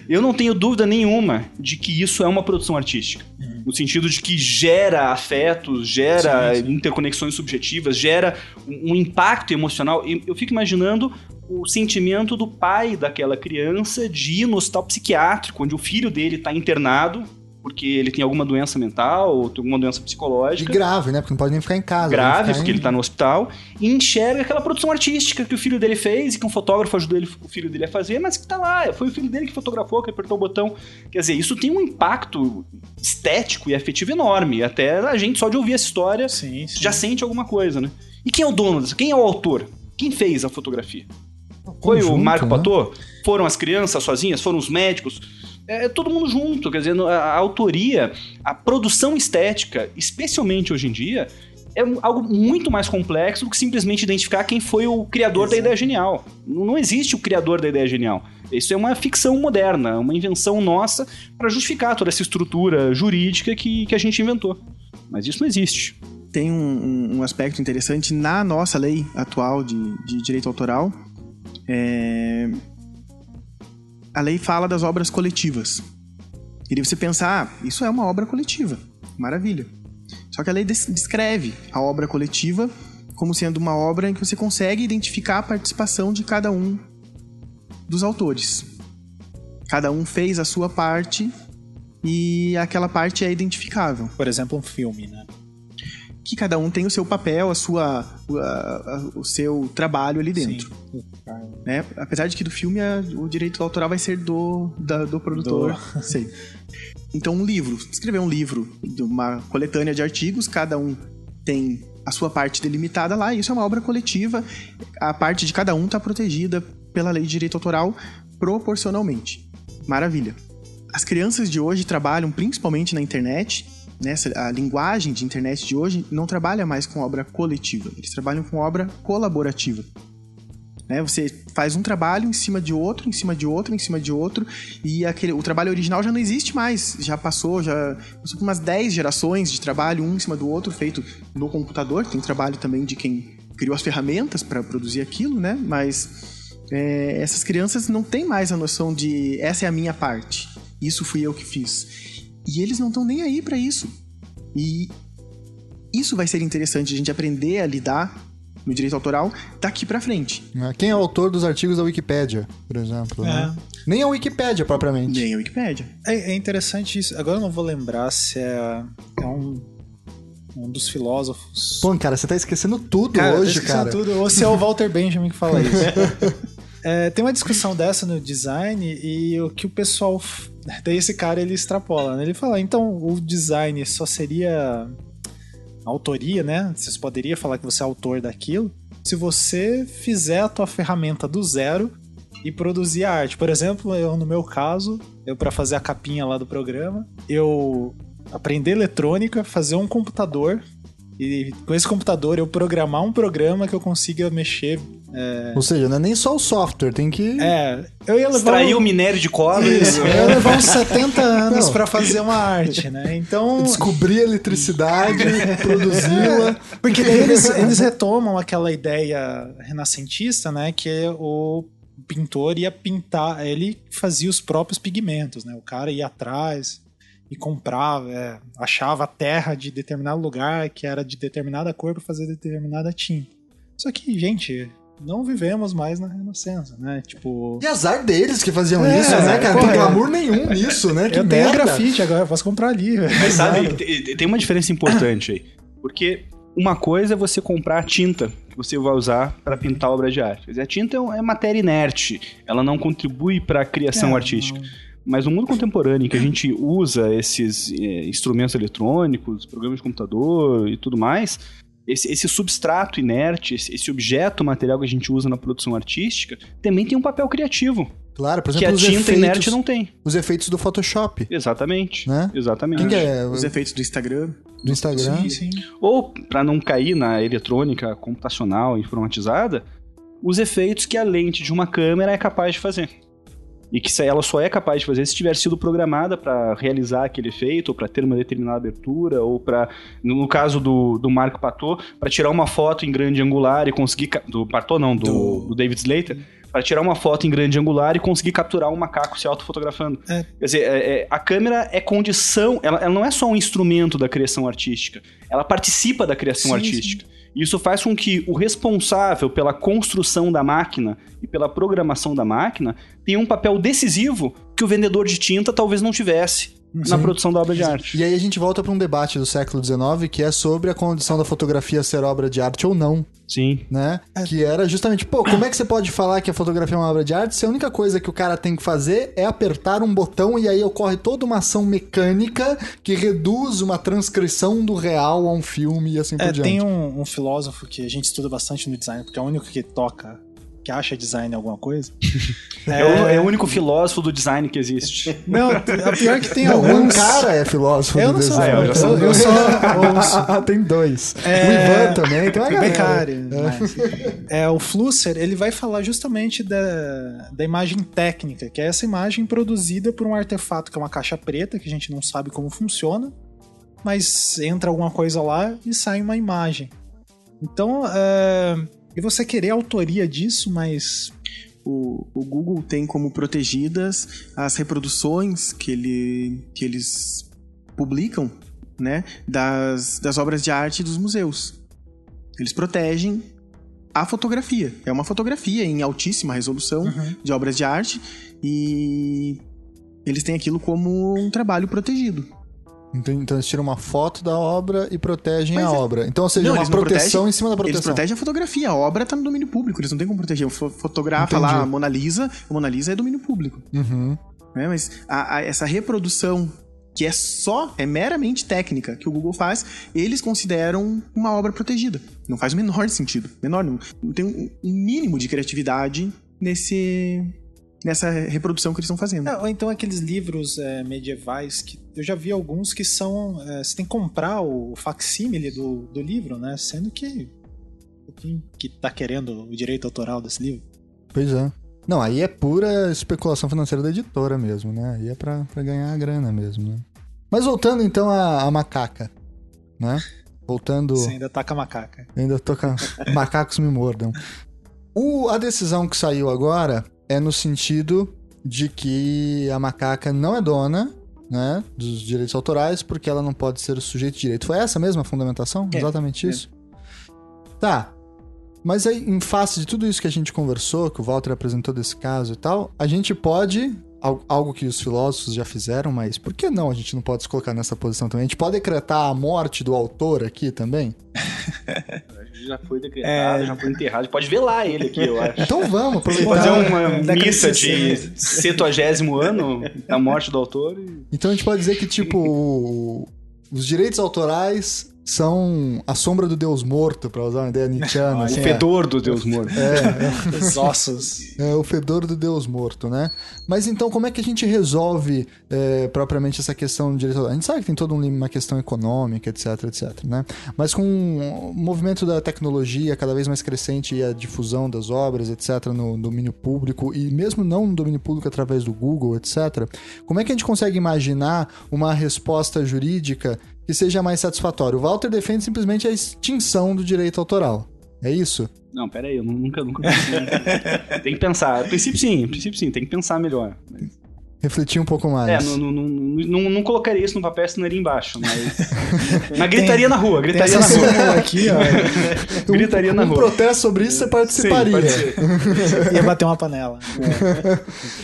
Eu não tenho dúvida nenhuma de que isso é uma produção artística. No sentido de que gera afetos, gera Sim, sim. interconexões subjetivas, gera um, impacto emocional. Eu fico imaginando o sentimento do pai daquela criança de ir no hospital psiquiátrico, onde o filho dele está internado, porque ele tem alguma doença mental ou tem alguma doença psicológica grave, né? Porque não pode nem ficar em casa. grave, tem que porque ele ficar tá no hospital, e enxerga aquela produção artística que o filho dele fez e que um fotógrafo ajudou ele- o filho dele a fazer, mas que tá lá, foi o filho dele que fotografou, que apertou o botão. Quer dizer, isso tem um impacto estético e afetivo enorme. Até a gente só de ouvir essa história Sim, sim. já sente alguma coisa, né? E quem é o dono disso? Quem é o autor? Quem fez a fotografia? Foi o Marco né? Patot? Foram as crianças sozinhas? Foram os médicos? É, é todo mundo junto, quer dizer, a, a autoria, a produção estética, especialmente hoje em dia, é algo muito mais complexo do que simplesmente identificar quem foi o criador da ideia genial. Não, existe o criador da ideia genial. Isso é uma ficção moderna, uma invenção nossa para justificar toda essa estrutura jurídica que, que a gente inventou. Mas isso não existe. Tem um, um, um aspecto interessante na nossa lei atual de, de direito autoral. É... A lei fala das obras coletivas. E você pensar, ah, isso é uma obra coletiva. Maravilha. Só que a lei descreve a obra coletiva como sendo uma obra em que você consegue identificar a participação de cada um dos autores. Cada um fez a sua parte e aquela parte é identificável. Por exemplo, um filme, né? Que cada um tem o seu papel, a sua, a, a, o seu trabalho ali dentro. Sim. Né? Apesar de que do filme a, o direito autoral vai ser do, da, do produtor. Do... Sei. Então, um livro. Escrever um livro de uma coletânea de artigos, cada um tem a sua parte delimitada lá, e isso é uma obra coletiva. A parte de cada um está protegida pela lei de direito autoral proporcionalmente. Maravilha. As crianças de hoje trabalham principalmente na internet. Nessa, a linguagem de internet de hoje não trabalha mais com obra coletiva, eles trabalham com obra colaborativa. Né? Você faz um trabalho em cima de outro, em cima de outro, em cima de outro, e aquele, o trabalho original já não existe mais. Já passou, já passou por umas 10 gerações de trabalho, um em cima do outro, feito no computador. Tem trabalho também de quem criou as ferramentas para produzir aquilo, né? Mas é, essas crianças não têm mais a noção de essa é a minha parte, isso fui eu que fiz. E eles não estão nem aí para isso. E isso vai ser interessante a gente aprender a lidar no direito autoral daqui para frente. É, quem é o autor dos artigos da Wikipédia, por exemplo? Né? É. Né? Nem a Wikipédia, propriamente. Nem a Wikipédia. É, é, interessante isso. Agora eu não vou lembrar se é, é um, um dos filósofos. Pô, cara, você tá esquecendo tudo cara, hoje, cara. Tudo. Ou se é o Walter Benjamin que fala isso. É, tem uma discussão dessa no design e o que o pessoal. Daí esse cara ele extrapola, né? Ele fala, então o design só seria autoria, né? Você poderia falar que você é autor daquilo se você fizer a tua ferramenta do zero e produzir a arte. Por exemplo, eu no meu caso, eu para fazer a capinha lá do programa, eu aprender eletrônica, fazer um computador e com esse computador eu programar um programa que eu consiga mexer. É... Ou seja, não é nem só o software, tem que. É, eu ia levar. Extrair um... o minério de cola. Isso, eu ia levar uns 70 anos para fazer uma arte, né? Então. Descobrir a eletricidade, produzi-la. Porque daí eles, eles retomam aquela ideia renascentista, né? Que é o pintor ia pintar, ele fazia os próprios pigmentos, né? O cara ia atrás e comprava, é, achava a terra de determinado lugar que era de determinada cor para fazer determinada tinta. Só que, gente, não vivemos mais na Renascença, né? Tipo. E azar deles que faziam é, isso, né, cara? Não tem glamour nenhum nisso, né? Que eu merda. tenho grafite agora, eu posso comprar ali. Mas sabe, tem uma diferença importante aí. Porque uma coisa é você comprar a tinta que você vai usar para pintar obra de arte. A tinta é, é matéria inerte, ela não contribui para a criação é, artística. Não mas no mundo contemporâneo, em que a gente usa esses é, instrumentos eletrônicos, programas de computador e tudo mais, esse, esse substrato inerte, esse, esse, objeto material que a gente usa na produção artística, também tem um papel criativo. Claro, por exemplo, que a tinta efeitos, inerte não tem. Os efeitos do Photoshop. Exatamente. Né? Exatamente. Quem é? Os efeitos do Instagram. Do Instagram. Sim, sim. Ou, para não cair na eletrônica computacional informatizada, os efeitos que a lente de uma câmera é capaz de fazer e que ela só é capaz de fazer se tiver sido programada para realizar aquele efeito, ou para ter uma determinada abertura, ou para, no caso do, do Marco Patot, para tirar uma foto em grande angular e conseguir. Do Patot não, do, do... do David Slater para tirar uma foto em grande angular e conseguir capturar um macaco se autofotografando. É. Quer dizer, é, é, a câmera é condição, ela, ela, não é só um instrumento da criação artística, ela participa da criação sim, artística. Sim. Isso faz com que o responsável pela construção da máquina e pela programação da máquina tenha um papel decisivo que o vendedor de tinta talvez não tivesse. Sim. na produção da obra de arte. E aí a gente volta para um debate do século XIX que é sobre a condição da fotografia ser obra de arte ou não. Sim. Né? É. Que era justamente, pô, como é que você pode falar que a fotografia é uma obra de arte se a única coisa que o cara tem que fazer é apertar um botão e aí ocorre toda uma ação mecânica que reduz uma transcrição do real a um filme e assim é, por diante. Tem um, um filósofo que a gente estuda bastante no design, porque é o único que toca que acha design alguma coisa. é, é, é, o único filósofo do design que existe. Não, a pior que tem não, alguns. Um cara é filósofo eu do design. Sou, eu, eu, eu só ouço. tem dois. É... O Ivan também, tem uma galera. Beccari, é. é, o Flusser, ele vai falar justamente da, da imagem técnica, que é essa imagem produzida por um artefato que é uma caixa preta, que a gente não sabe como funciona, mas entra alguma coisa lá e sai uma imagem. Então, é... e você querer a autoria disso, mas o, o, Google tem como protegidas as reproduções que, ele, que eles publicam né, das, das obras de arte dos museus. Eles protegem a fotografia. É uma fotografia em altíssima resolução uhum. de obras de arte e eles têm aquilo como um trabalho protegido. Então, então eles tiram uma foto da obra e protegem Mas a é... obra. Então, ou seja, não, uma proteção protegem, em cima da proteção. Eles protegem a fotografia. A obra está no domínio público. Eles não têm como proteger. Fotografa Entendi. lá a Mona Lisa. A Mona Lisa é domínio público. Uhum. É, mas a, a, essa reprodução que é só, é meramente técnica que o Google faz, eles consideram uma obra protegida. Não faz o menor sentido. Menor, não, não tem um mínimo de criatividade nesse nessa reprodução que eles estão fazendo. É, ou então aqueles livros é, medievais que eu já vi alguns que são. É, você tem que comprar o facsímile do, do livro, né? Sendo que. Quem que tá querendo o direito autoral desse livro? Pois é. Não, aí é pura especulação financeira da editora mesmo, né? Aí é pra, pra ganhar a grana mesmo, né? Mas voltando então à, macaca, né? Voltando. Você ainda tá com a macaca. Ainda tô com a... Macacos me mordam. O, a decisão que saiu agora é no sentido de que a macaca não é dona né, dos direitos autorais porque ela não pode ser o sujeito de direito. Foi essa mesma a fundamentação? É, Exatamente é. isso? Tá. Mas aí, em face de tudo isso que a gente conversou, que o Walter apresentou desse caso e tal, a gente pode algo que os filósofos já fizeram, mas por que não a gente não pode se colocar nessa posição também? A gente pode decretar a morte do autor aqui também? já foi decretado, é... já foi enterrado. Pode lá ele aqui, eu acho. Então vamos, aproveitar. Fazer uma missa de 70 ano da morte do autor. E... Então a gente pode dizer que, tipo, os direitos autorais são a sombra do Deus morto, para usar uma ideia nietzschiana. assim, o fedor é. do Deus morto. É, é. Os ossos. É, o fedor do Deus morto, né? Mas então, como é que a gente resolve é, propriamente essa questão do direito? A gente sabe que tem toda uma questão econômica, etc, etc, né? Mas com o movimento da tecnologia cada vez mais crescente e a difusão das obras, etc, no domínio público e mesmo não no domínio público através do Google, etc, como é que a gente consegue imaginar uma resposta jurídica que seja mais satisfatório. O Walter defende simplesmente a extinção do direito autoral. É isso? Não, pera aí, eu nunca, nunca pensei. tem que pensar. A princípio sim, a princípio sim, tem que pensar melhor. Refletir um pouco mais. É, não, não, não, não, não colocaria isso no papel e ali embaixo, mas. mas gritaria tem, na rua, gritaria na rua. aqui, ó. gritaria um, na rua. Um protesto sobre isso você participaria. Sim, Ia bater uma panela.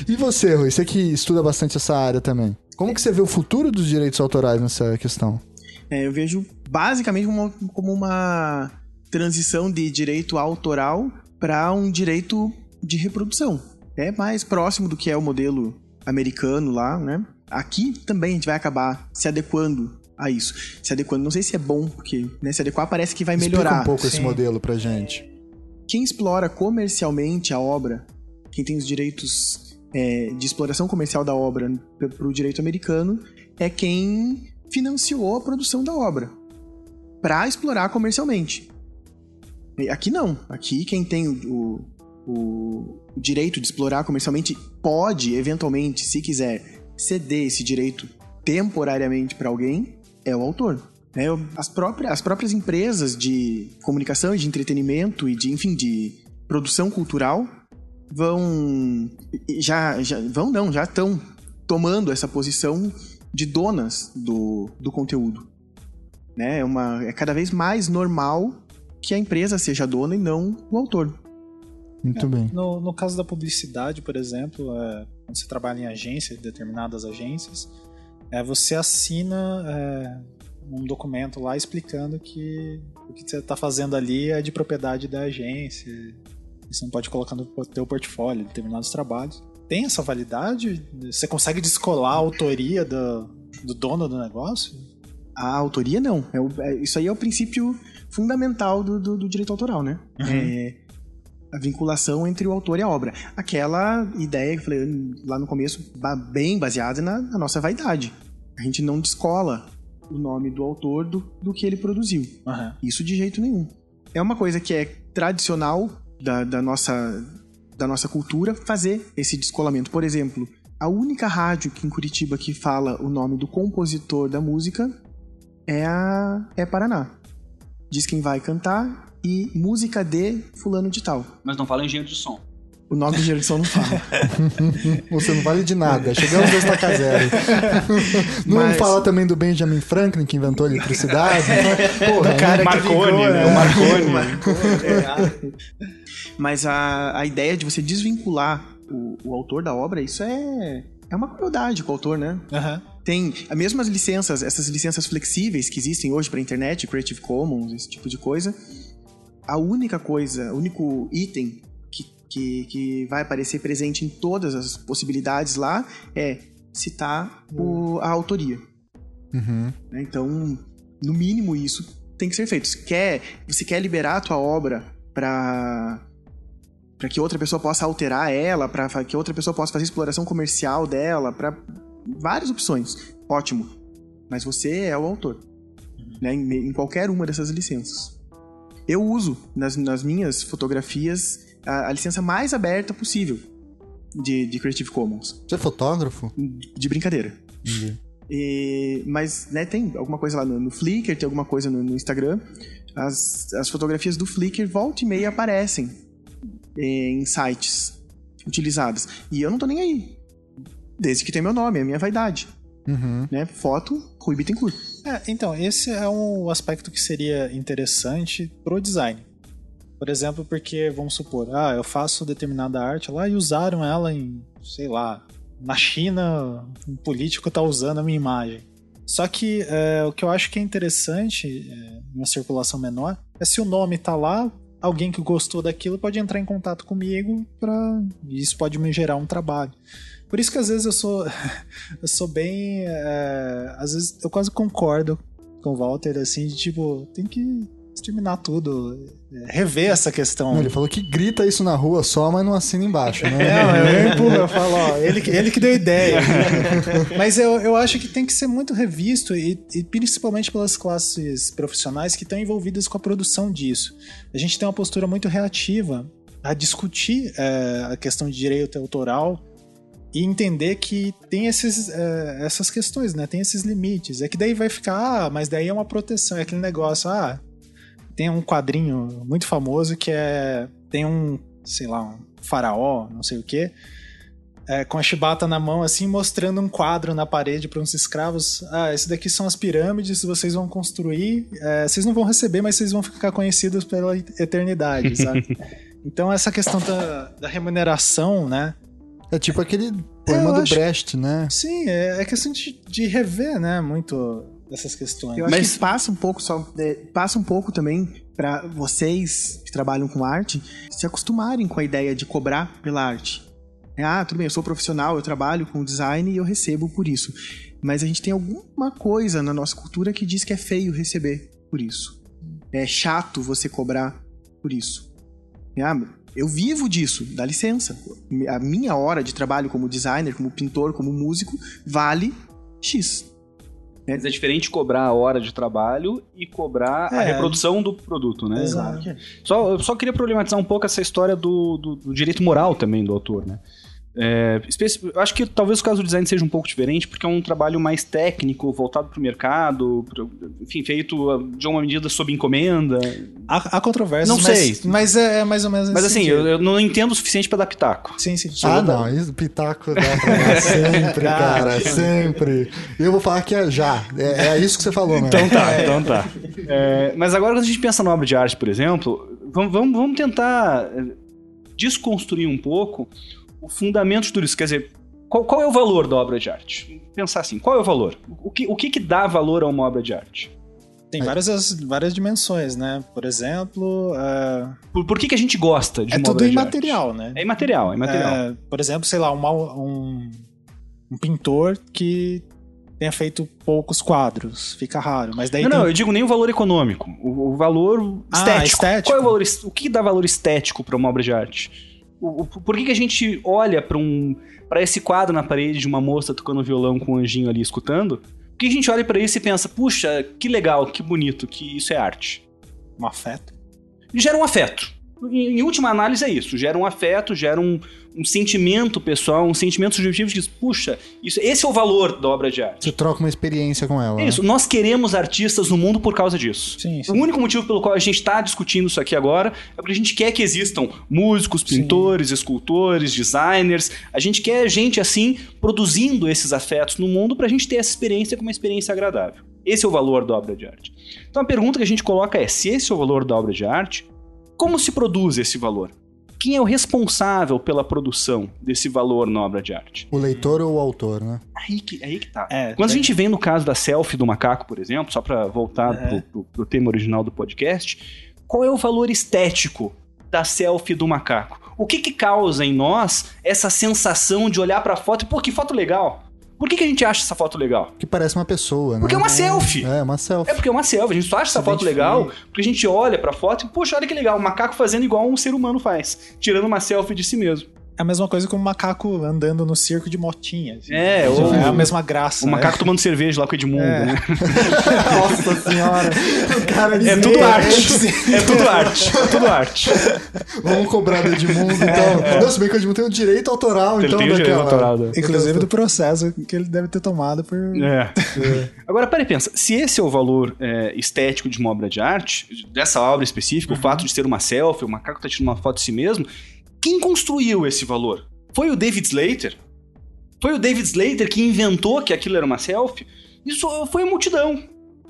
e você, Rui? Você que estuda bastante essa área também. Como que você vê o futuro dos direitos autorais nessa questão? É, eu vejo basicamente como, como uma transição de direito autoral para um direito de reprodução. É mais próximo do que é o modelo americano lá, né? Aqui também a gente vai acabar se adequando a isso. Se adequando, não sei se é bom, porque né, se adequar parece que vai melhorar. Explica um pouco Sim. esse modelo pra gente. Quem explora comercialmente a obra, quem tem os direitos é, de exploração comercial da obra para o direito americano, é quem financiou a produção da obra para explorar comercialmente. Aqui não. Aqui quem tem o, o, o, direito de explorar comercialmente pode, eventualmente, se quiser, ceder esse direito temporariamente para alguém é o autor. É, as, próprias, as próprias empresas de comunicação e de entretenimento e de, enfim, de produção cultural vão já, já vão não, já estão tomando essa posição de donas do, do conteúdo. Né? É, uma, é cada vez mais normal que a empresa seja dona e não o autor. Muito é, bem. No, no caso da publicidade, por exemplo, é, quando você trabalha em agência, determinadas agências, é, você assina é, um documento lá explicando que o que você está fazendo ali é de propriedade da agência. Você não pode colocar no teu portfólio determinados trabalhos tem essa validade? Você consegue descolar a autoria do, do dono do negócio? A autoria não. É, o, é isso aí é o princípio fundamental do, do, do direito autoral, né? Uhum. É a vinculação entre o autor e a obra. Aquela ideia que eu falei lá no começo, bem baseada na, na nossa vaidade. A gente não descola o nome do autor do, do que ele produziu. Uhum. Isso de jeito nenhum. É uma coisa que é tradicional da, da nossa da nossa cultura fazer esse descolamento. Por exemplo, a única rádio que em Curitiba que fala o nome do compositor da música é a é Paraná. Diz quem vai cantar e música de fulano de tal. Mas não fala engenheiro de som. O nome do engenheiro de som não fala. Você não vale de nada. Chegamos a estaca zero. Não Mas- fala também do Benjamin Franklin, que inventou a eletricidade. Porra, cara que Marconi, ligou, né? é. O Marconi. Mas a, a ideia de você desvincular o, o autor da obra, isso é, é uma crueldade com o autor, né? Aham. Tem as mesmas licenças, essas licenças flexíveis que existem hoje para internet, Creative Commons, esse tipo de coisa. A única coisa, o único item que, que, vai aparecer presente em todas as possibilidades lá é citar o- a autoria. Uhum. né? Então, no mínimo isso tem que ser feito. Se quer, você quer liberar a tua obra para para que outra pessoa possa alterar ela, para que outra pessoa possa fazer exploração comercial dela, para várias opções. Ótimo. Mas você é o autor. Né? Em, em qualquer uma dessas licenças. Eu uso nas, nas minhas fotografias a, a licença mais aberta possível de, de Creative Commons. Você é fotógrafo? De brincadeira. E- mas, né, tem alguma coisa lá no, no Flickr, tem alguma coisa no, no Instagram. As, as fotografias do Flickr, volta e meia, aparecem eh, em sites utilizadas. E eu não tô nem aí. Desde que tem meu nome, é a minha vaidade. Uhum. Né? Foto, Rui Bittencourt. É, então, esse é um aspecto que seria interessante pro design. Por exemplo, porque, vamos supor, ah, eu faço determinada arte lá e usaram ela em, sei lá, na China, um político tá usando a minha imagem. Só que é, o que eu acho que é interessante é, uma circulação menor é se o nome tá lá, alguém que gostou daquilo pode entrar em contato comigo para isso pode me gerar um trabalho. Por isso que às vezes eu sou eu sou bem é, às vezes eu quase concordo com o Walter assim, de tipo, tem que exterminar tudo, é, rever essa questão. Não, ele falou que grita isso na rua só, mas não assina embaixo, né? Não, eu empurro, eu falo, ó, ele, que- ele que deu ideia. Mas eu, eu acho que tem que ser muito revisto, e, e principalmente pelas classes profissionais que estão envolvidas com a produção disso. A gente tem uma postura muito reativa a discutir é, a questão de direito autoral e entender que tem esses, é, essas questões, né? Tem esses limites. É que daí vai ficar, ah, mas daí é uma proteção, é aquele negócio, ah, tem um quadrinho muito famoso que é. Tem um, sei lá, um faraó, não sei o quê, é, com a chibata na mão, assim, mostrando um quadro na parede para uns escravos. Ah, esse daqui são as pirâmides, vocês vão construir. é, vocês não vão receber, mas vocês vão ficar conhecidos pela eternidade, sabe? Então, essa questão da, da remuneração, né? É tipo aquele poema do acho- Brecht, né? Sim, é, é questão de, de rever, né? Muito dessas questões. Eu acho Mas- que passa um pouco só, é, passa um pouco também para vocês que trabalham com arte se acostumarem com a ideia de cobrar pela arte. É, ah, tudo bem, eu sou profissional, eu trabalho com design e eu recebo por isso. Mas a gente tem alguma coisa na nossa cultura que diz que é feio receber por isso. É chato você cobrar por isso. Ah, eu vivo disso, dá licença. A minha hora de trabalho como designer, como pintor, como músico, vale X. Mas é diferente cobrar a hora de trabalho e cobrar a É. reprodução do produto, né? Exato. Só, eu só queria problematizar um pouco essa história do, do- do direito moral também do autor, né? É, acho que talvez o caso do design seja um pouco diferente, porque é um trabalho mais técnico, voltado para o mercado, pro- enfim, feito ah, de uma medida sob encomenda. Há, há controvérsias, Não mas, sei. mas é, é mais ou menos Mas assim, eu, eu não entendo o suficiente para dar pitaco. Sim, sim. Ah, não, isso pitaco dá pra dar sempre, cara, sempre. Eu vou falar que é já. É, é isso que você falou, né? Então tá, então tá. É, mas agora quando a gente pensa na obra de arte, por exemplo, vamos, vamos, vamos tentar eh, desconstruir um pouco o fundamento de tudo isso. Quer dizer, qual, qual é o valor da obra de arte? Pensar assim, qual é o valor? O que, o que, que dá valor a uma obra de arte? Tem várias, várias dimensões, né? Por exemplo, é, Por, por que, que a gente gosta de é uma tudo obra de imaterial, né? É imaterial, é imaterial. É, por exemplo, sei lá, uma- um, um pintor que tenha feito poucos quadros, fica raro. Mas daí não, tem... não, eu digo nem o valor econômico, o, o valor Ah, estético. estético. Qual é o valor, o que dá valor estético para uma obra de arte? O- o- por que, que a gente olha para um para esse quadro na parede de uma moça tocando violão com um anjinho ali escutando? Por que a gente olha para isso e pensa, puxa, que legal, que bonito, que isso é arte? um afeto. Gera um afeto. Em, em última análise é isso, gera um afeto, gera um, um sentimento pessoal, um sentimento subjetivo de diz, puxa, isso, esse é o valor da obra de arte. Você troca uma experiência com ela. É isso, né? nós queremos artistas no mundo por causa disso. Sim, sim. O único motivo pelo qual a gente está discutindo isso aqui agora é porque a gente quer que existam músicos, pintores, escultores, designers. A gente quer gente assim produzindo esses afetos no mundo para a gente ter essa experiência como uma experiência agradável. Esse é o valor da obra de arte. Então a pergunta que a gente coloca é: se esse é o valor da obra de arte, como se produz esse valor? Quem é o responsável pela produção desse valor na obra de arte? O leitor ou o autor, né? Aí que, aí que tá. É, Quando a é. gente vem no caso da selfie do macaco, por exemplo, só pra voltar É. pro, pro- pro tema original do podcast, qual é o valor estético da selfie do macaco? O que que causa em nós essa sensação de olhar pra foto e, pô, que foto legal? Por que, que a gente acha essa foto legal? Que parece uma pessoa, né? Porque é uma selfie. É, uma selfie. É porque é uma selfie, a gente só acha essa foto legal porque a gente olha pra foto e, poxa, olha que legal, o macaco fazendo igual um ser humano faz, tirando uma selfie de si mesmo. É a mesma coisa que um macaco andando no circo de motinha. assim. É, ou- é a mesma graça. O né? macaco tomando cerveja lá com o Edmundo, É. né? Nossa senhora. O cara É tudo arte. É tudo arte. É tudo arte. Vamos cobrar do Edmundo, então. Não, se bem que o Edmundo tem o direito autoral, Ele então, tem o direito daquela... autoral. né? Inclusive do processo que ele deve ter tomado por. É. Agora, peraí, pensa. Se esse é o valor é, estético de uma obra de arte, dessa obra específica, o fato de ser uma selfie, o macaco tá tirando uma foto de si mesmo, quem construiu esse valor? Foi o David Slater? Foi o David Slater que inventou que aquilo era uma selfie? Isso foi a multidão.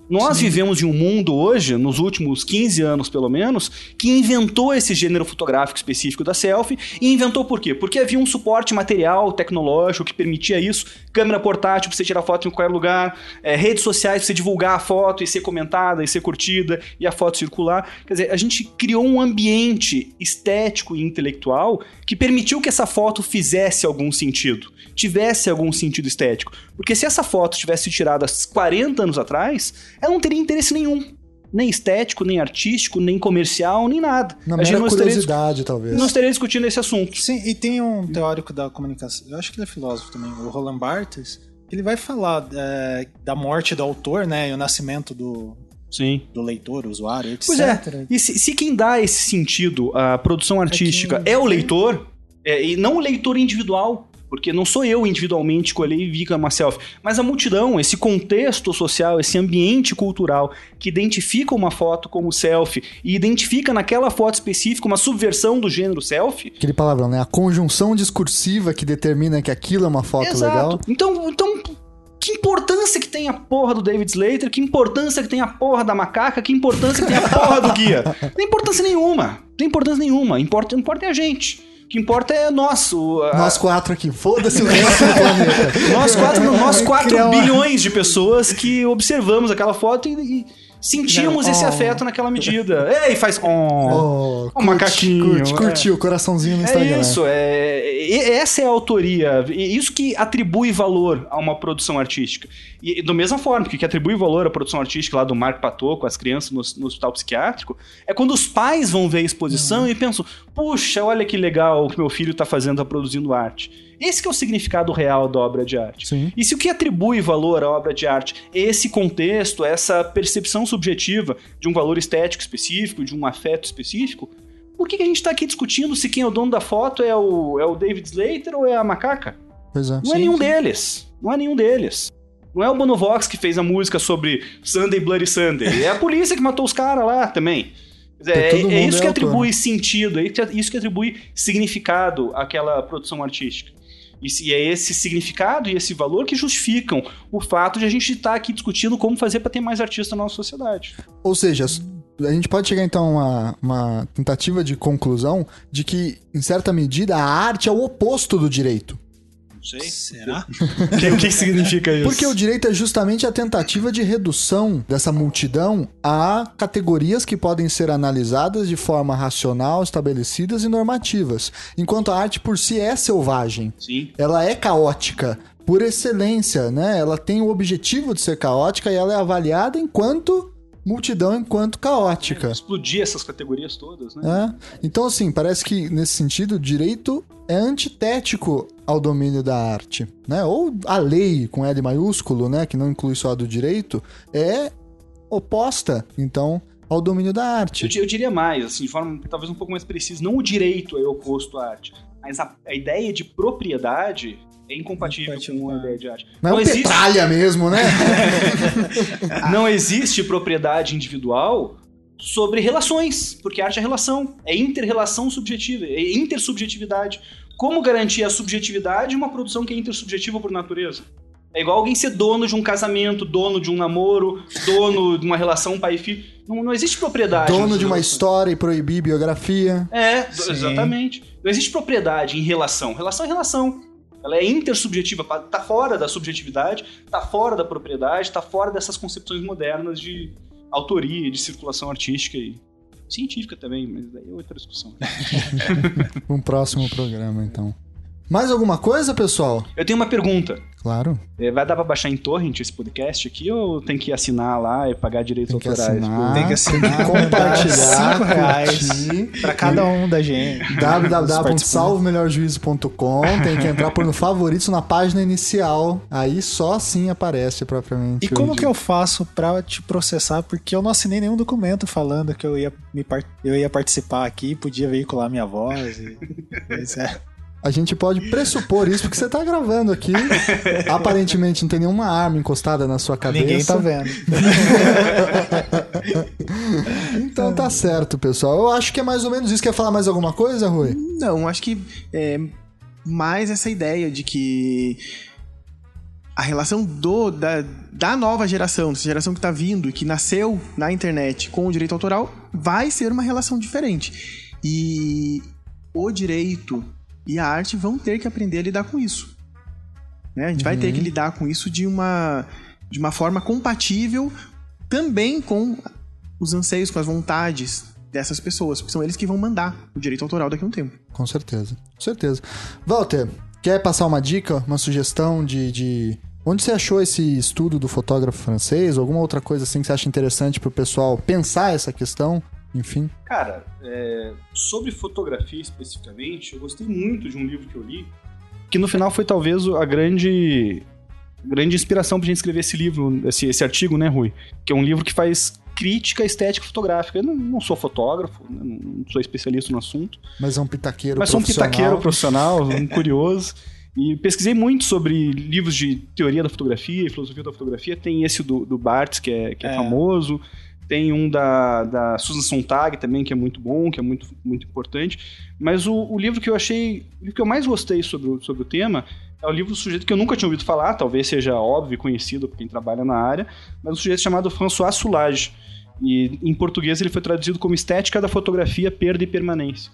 Nós vivemos em um mundo hoje, nos últimos 15 anos pelo menos, que inventou esse gênero fotográfico específico da selfie. E inventou por quê? Porque havia um suporte material, tecnológico que permitia isso. Câmera portátil pra você tirar foto em qualquer lugar, é, redes sociais pra você divulgar a foto e ser comentada e ser curtida e a foto circular. Quer dizer, a gente criou um ambiente estético e intelectual que permitiu que essa foto fizesse algum sentido, tivesse algum sentido estético. Porque se essa foto tivesse tirada há 40 anos atrás, ela não teria interesse nenhum. Nem estético, nem artístico, nem comercial, nem nada. Na a gente não estaria, curiosidade, talvez. não estaria discutindo esse assunto. Sim, e tem um teórico da comunicação, eu acho que ele é filósofo também, o Roland Barthes, que ele vai falar é, da morte do autor, né, e o nascimento do, Sim. do leitor, usuário, etc. Pois é. E se, se quem dá esse sentido à produção artística é, o leitor, é, e não o leitor individual, porque não sou eu individualmente que olhei e vi que é uma selfie, mas a multidão, esse contexto social, esse ambiente cultural que identifica uma foto como selfie e identifica naquela foto específica uma subversão do gênero selfie. Aquele palavrão, né? A conjunção discursiva que determina que aquilo é uma foto legal. Então, então, que importância que tem a porra do David Slater, que importância que tem a porra da macaca, que importância que tem a porra do guia. Não tem importância nenhuma. Não tem importância nenhuma. Importa, importa é a gente. O que importa é nós. o- a- Nós quatro aqui. Foda-se o resto do planeta. nós quatro, nós quatro Criar uma- bilhões de pessoas que observamos aquela foto e, e sentimos Não, esse oh. afeto naquela medida. Ei, faz. Oh, Oh, o macaquinho. Curte, é. curtiu, coraçãozinho no Instagram. É isso, é, essa é a autoria, e isso que atribui valor a uma produção artística. E, e da mesma forma que, que atribui valor à produção artística lá do Marco Patot com as crianças no, no hospital psiquiátrico, é quando os pais vão ver a exposição e pensam, puxa, olha que legal o que meu filho está fazendo, está produzindo arte. Esse que é o significado real da obra de arte. Sim. E se o que atribui valor à obra de arte é esse contexto, essa percepção subjetiva de um valor estético específico, de um afeto específico, por que, que a gente está aqui discutindo se quem é o dono da foto é o, é o David Slater ou é a macaca? Pois é. Não é nenhum deles. Não é nenhum deles. Não é o Bonovox que fez a música sobre Sunday Bloody Sunday. É a polícia que matou os caras lá também. Todo É, mundo é isso é que autor, atribui sentido, é isso que atribui significado àquela produção artística. E é esse significado e esse valor que justificam o fato de a gente estar aqui discutindo como fazer para ter mais artistas na nossa sociedade. Ou seja, a gente pode chegar então a uma, uma tentativa de conclusão de que, em certa medida, a arte é o oposto do direito. Não sei. Será? o que significa isso? Porque o direito é justamente a tentativa de redução dessa multidão a categorias que podem ser analisadas de forma racional, estabelecidas e normativas. Enquanto a arte por si é selvagem. Sim. Ela é caótica por excelência, né? Ela tem o objetivo de ser caótica e ela é avaliada enquanto multidão, enquanto caótica. Explodir essas categorias todas, né? É. Então, assim, parece que nesse sentido, o direito é antitético ao domínio da arte, né? Ou a lei com L maiúsculo, né, que não inclui só a do direito, é oposta, então, ao domínio da arte. Eu, eu, diria mais, assim, de forma talvez um pouco mais precisa, não o direito é oposto à arte, mas a, a ideia de propriedade é incompatível, incompatível com a ideia de arte. Mas não é existe... petralha mesmo, né? não existe propriedade individual sobre relações, porque a arte é relação, é interrelação subjetiva, é intersubjetividade. Como garantir a subjetividade de uma produção que é intersubjetiva por natureza? É igual alguém ser dono de um casamento, dono de um namoro, dono de uma relação pai e filho. Não, não existe propriedade. Dono de uma história e proibir biografia. É, Sim. exatamente. Não existe propriedade em relação. Relação é relação. Ela é intersubjetiva, tá fora da subjetividade, tá fora da propriedade, tá fora dessas concepções modernas de autoria, de circulação artística e científica também, mas daí é outra discussão. um próximo programa, então. Mais alguma coisa, pessoal? Eu tenho uma pergunta. Claro. É, vai dar pra baixar em torrent esse podcast aqui ou tem que assinar lá e pagar direitos tem que autorais? Assinar, tem que assinar, compartilhar, cinco reais para cada um da gente. www.salvomelhorjuízo.com Tem que entrar por no favoritos na página inicial. Aí só assim aparece propriamente. E como que eu faço para te processar? Porque eu não assinei nenhum documento falando que eu ia, me, eu ia participar aqui, podia veicular minha voz. E... é. A gente pode pressupor isso porque você tá gravando aqui. Aparentemente não tem nenhuma arma encostada na sua cabeça. Ninguém tá vendo. então tá certo, pessoal. Eu acho que é mais ou menos isso. Quer falar mais alguma coisa, Rui? Não, acho que é mais essa ideia de que a relação do, da, da nova geração, dessa geração que tá vindo e que nasceu na internet com o direito autoral, vai ser uma relação diferente. E o direito e a arte vão ter que aprender a lidar com isso. Né? A gente uhum. vai ter que uhum. lidar com isso de uma, de uma forma compatível também com os anseios, com as vontades dessas pessoas, porque são eles que vão mandar o direito autoral daqui a um tempo. Com certeza, com certeza. Walter, quer passar uma dica, uma sugestão de, de... Onde você achou esse estudo do fotógrafo francês? Ou alguma outra coisa assim que você acha interessante para o pessoal pensar essa questão? Enfim? Cara, é, sobre fotografia especificamente, eu gostei muito de um livro que eu li, que no final foi talvez a grande, grande inspiração pra gente escrever esse livro, esse, esse artigo, né, Rui? Que é um livro que faz crítica estética fotográfica. Eu não, não sou fotógrafo, né, não sou especialista no assunto. Mas é um pitaqueiro Mas sou um pitaqueiro profissional, um curioso. E pesquisei muito sobre livros de teoria da fotografia e filosofia da fotografia. Tem esse do, do Barthes, que é, que é, é. famoso. Tem um da, da Susan Sontag também, que é muito bom, que é muito, muito importante. Mas o, o livro que eu achei, o que eu mais gostei sobre o, sobre o tema é o livro do sujeito que eu nunca tinha ouvido falar, talvez seja óbvio e conhecido por quem trabalha na área, mas um sujeito chamado François Soulage. E em português ele foi traduzido como Estética da Fotografia, Perda e Permanência.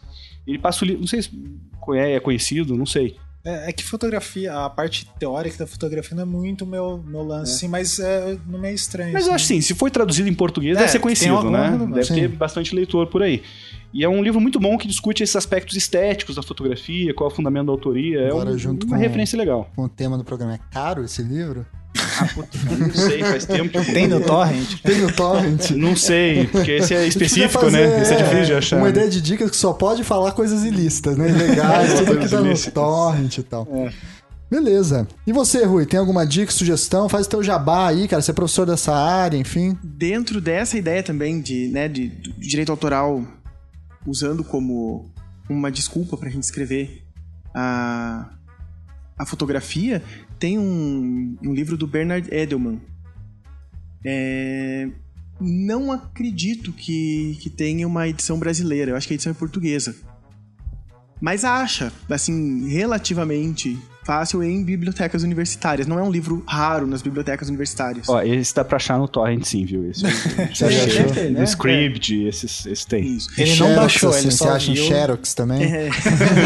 Ele passa o livro, não sei se é conhecido, não sei. É, é, que fotografia, a parte teórica da fotografia não é muito meu, meu lance, é. Assim, mas é, não é estranho. Mas assim. eu acho sim, se foi traduzido em português, deve é, ser conhecido, né? Deve sim. ter bastante leitor por aí. E é um livro muito bom que discute esses aspectos estéticos da fotografia, qual é o fundamento da autoria. Agora, é um, junto uma com, referência legal. Com o tema do programa. É caro esse livro? Ah, puta, não sei, faz tempo. Tem no Torrent? Tem no Torrent? Não sei, porque esse é específico, né? Esse é difícil de achar. Uma ideia de dica que só pode falar coisas ilícitas, né? Legais, tudo que tá no Torrent e tal. É. Beleza. E você, Rui, tem alguma dica, sugestão? Faz o teu jabá aí, cara. Você é professor dessa área, enfim. Dentro dessa ideia também de, né, de, de direito autoral usando como uma desculpa pra gente escrever a, a fotografia, tem um, um livro do Bernard Edelman. É, não acredito que, que tenha uma edição brasileira, eu acho que a edição é portuguesa. Mas acha, assim, relativamente fácil em bibliotecas universitárias. Não é um livro raro nas bibliotecas universitárias. Ó, esse dá pra achar no torrent sim, viu? Esse, você achou? Ter, né? No Script, é. esses, esses tem. Isso. Ele não baixou, assim, ele só Você acha em Xerox também? É.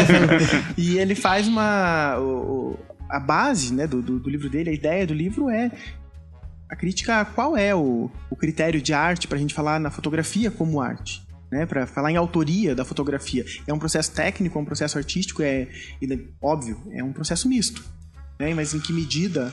e ele faz uma... O, a base né, do, do, do livro dele, a ideia do livro é a crítica a qual é o, o critério de arte para a gente falar na fotografia como arte né, para falar em autoria da fotografia. É um processo técnico, é um processo artístico, é, é óbvio, é um processo misto. Né, mas em que medida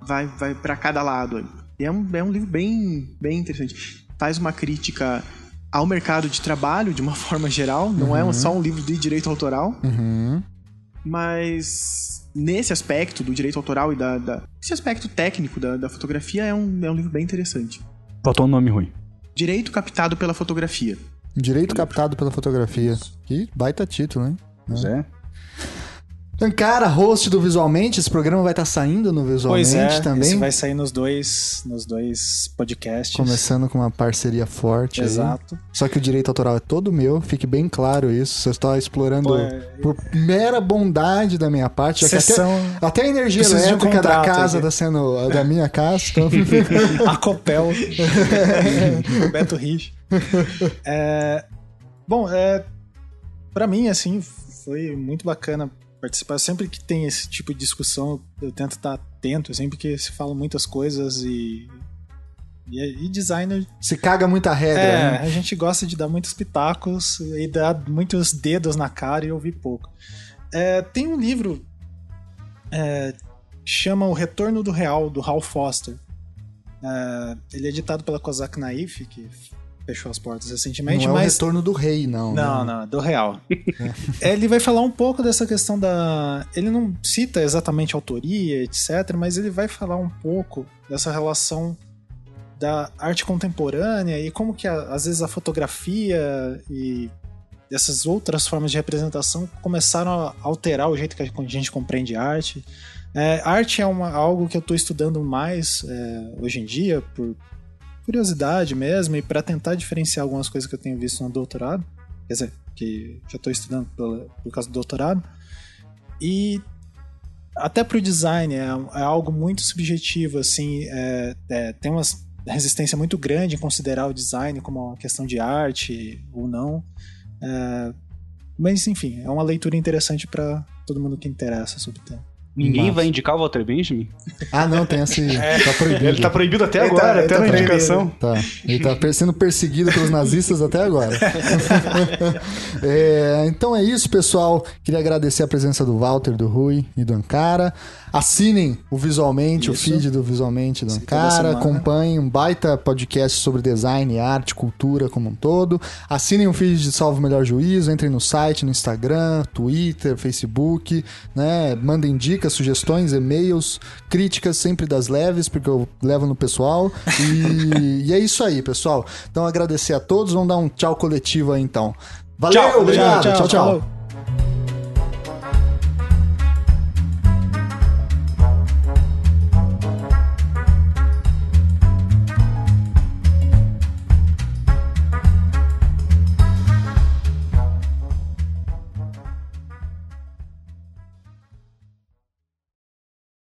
vai, vai para cada lado? É um, é um livro bem, bem interessante. Faz uma crítica ao mercado de trabalho de uma forma geral, não uhum. é só um livro de direito autoral, uhum. mas nesse aspecto do direito autoral e da, da esse aspecto técnico da, da fotografia é um, é um livro bem interessante. Faltou um nome ruim. Direito captado pela fotografia. Direito captado pela fotografia. Que baita título, hein? Pois é. Cara, host do Visualmente, esse programa vai estar tá saindo no Visualmente pois é, também. Esse vai sair nos dois, nos dois podcasts. Começando com uma parceria forte. Exato. Aí. Só que o direito autoral é todo meu, fique bem claro isso. Você está explorando Pô, é... por mera bondade da minha parte. Sessão... Até, até, a energia elétrica um da casa está sendo da minha casa. Então... a Copel. Beto Rich. É... Bom, é... para mim, assim, foi muito bacana participar. Sempre que tem esse tipo de discussão, eu tento estar atento, sempre que se fala muitas coisas e. E, e designer. Se caga muita regra. É, né? a gente gosta de dar muitos pitacos e dar muitos dedos na cara e ouvir pouco. É, tem um livro é, chama O Retorno do Real, do Hal Foster. É, ele é editado pela Kozak Naif, que fechou as portas recentemente. Não é mas... o retorno do rei, não. Não, né? não, do real. É. ele vai falar um pouco dessa questão da. Ele não cita exatamente autoria, etc., mas ele vai falar um pouco dessa relação da arte contemporânea e como que às vezes a fotografia e essas outras formas de representação começaram a alterar o jeito que a gente compreende arte. É, arte é uma, algo que eu estou estudando mais é, hoje em dia, por curiosidade mesmo e para tentar diferenciar algumas coisas que eu tenho visto no doutorado, quer dizer, que já estou estudando por, por causa do doutorado. E até para o design é, é, algo muito subjetivo, assim, é, é, tem uma resistência muito grande em considerar o design como uma questão de arte ou não. É, mas enfim, é uma leitura interessante para todo mundo que interessa sobre o tema. Ninguém vai indicar o Walter Benjamin? Ah, não, tem assim. É. Tá proibido. Ele tá proibido até ele tá- agora, tá, até tá na proibido. indicação. Tá. Ele tá sendo perseguido pelos nazistas até agora. é, então é isso, pessoal. Queria agradecer a presença do Walter, do Rui e do Ankara. Assinem o Visualmente, Isso. o feed do Visualmente do Cara. Acompanhem um baita podcast sobre design, arte, cultura como um todo. Assinem o feed de Salvo Melhor Juízo. Entrem no site, no Instagram, Twitter, Facebook. Né? Mandem dicas, sugestões, e-mails, críticas, sempre das leves, porque eu levo no pessoal. E, e é isso aí, pessoal. Então agradecer a todos. Vamos dar um tchau coletivo aí então. Valeu, tchau, obrigado. tchau. tchau. tchau.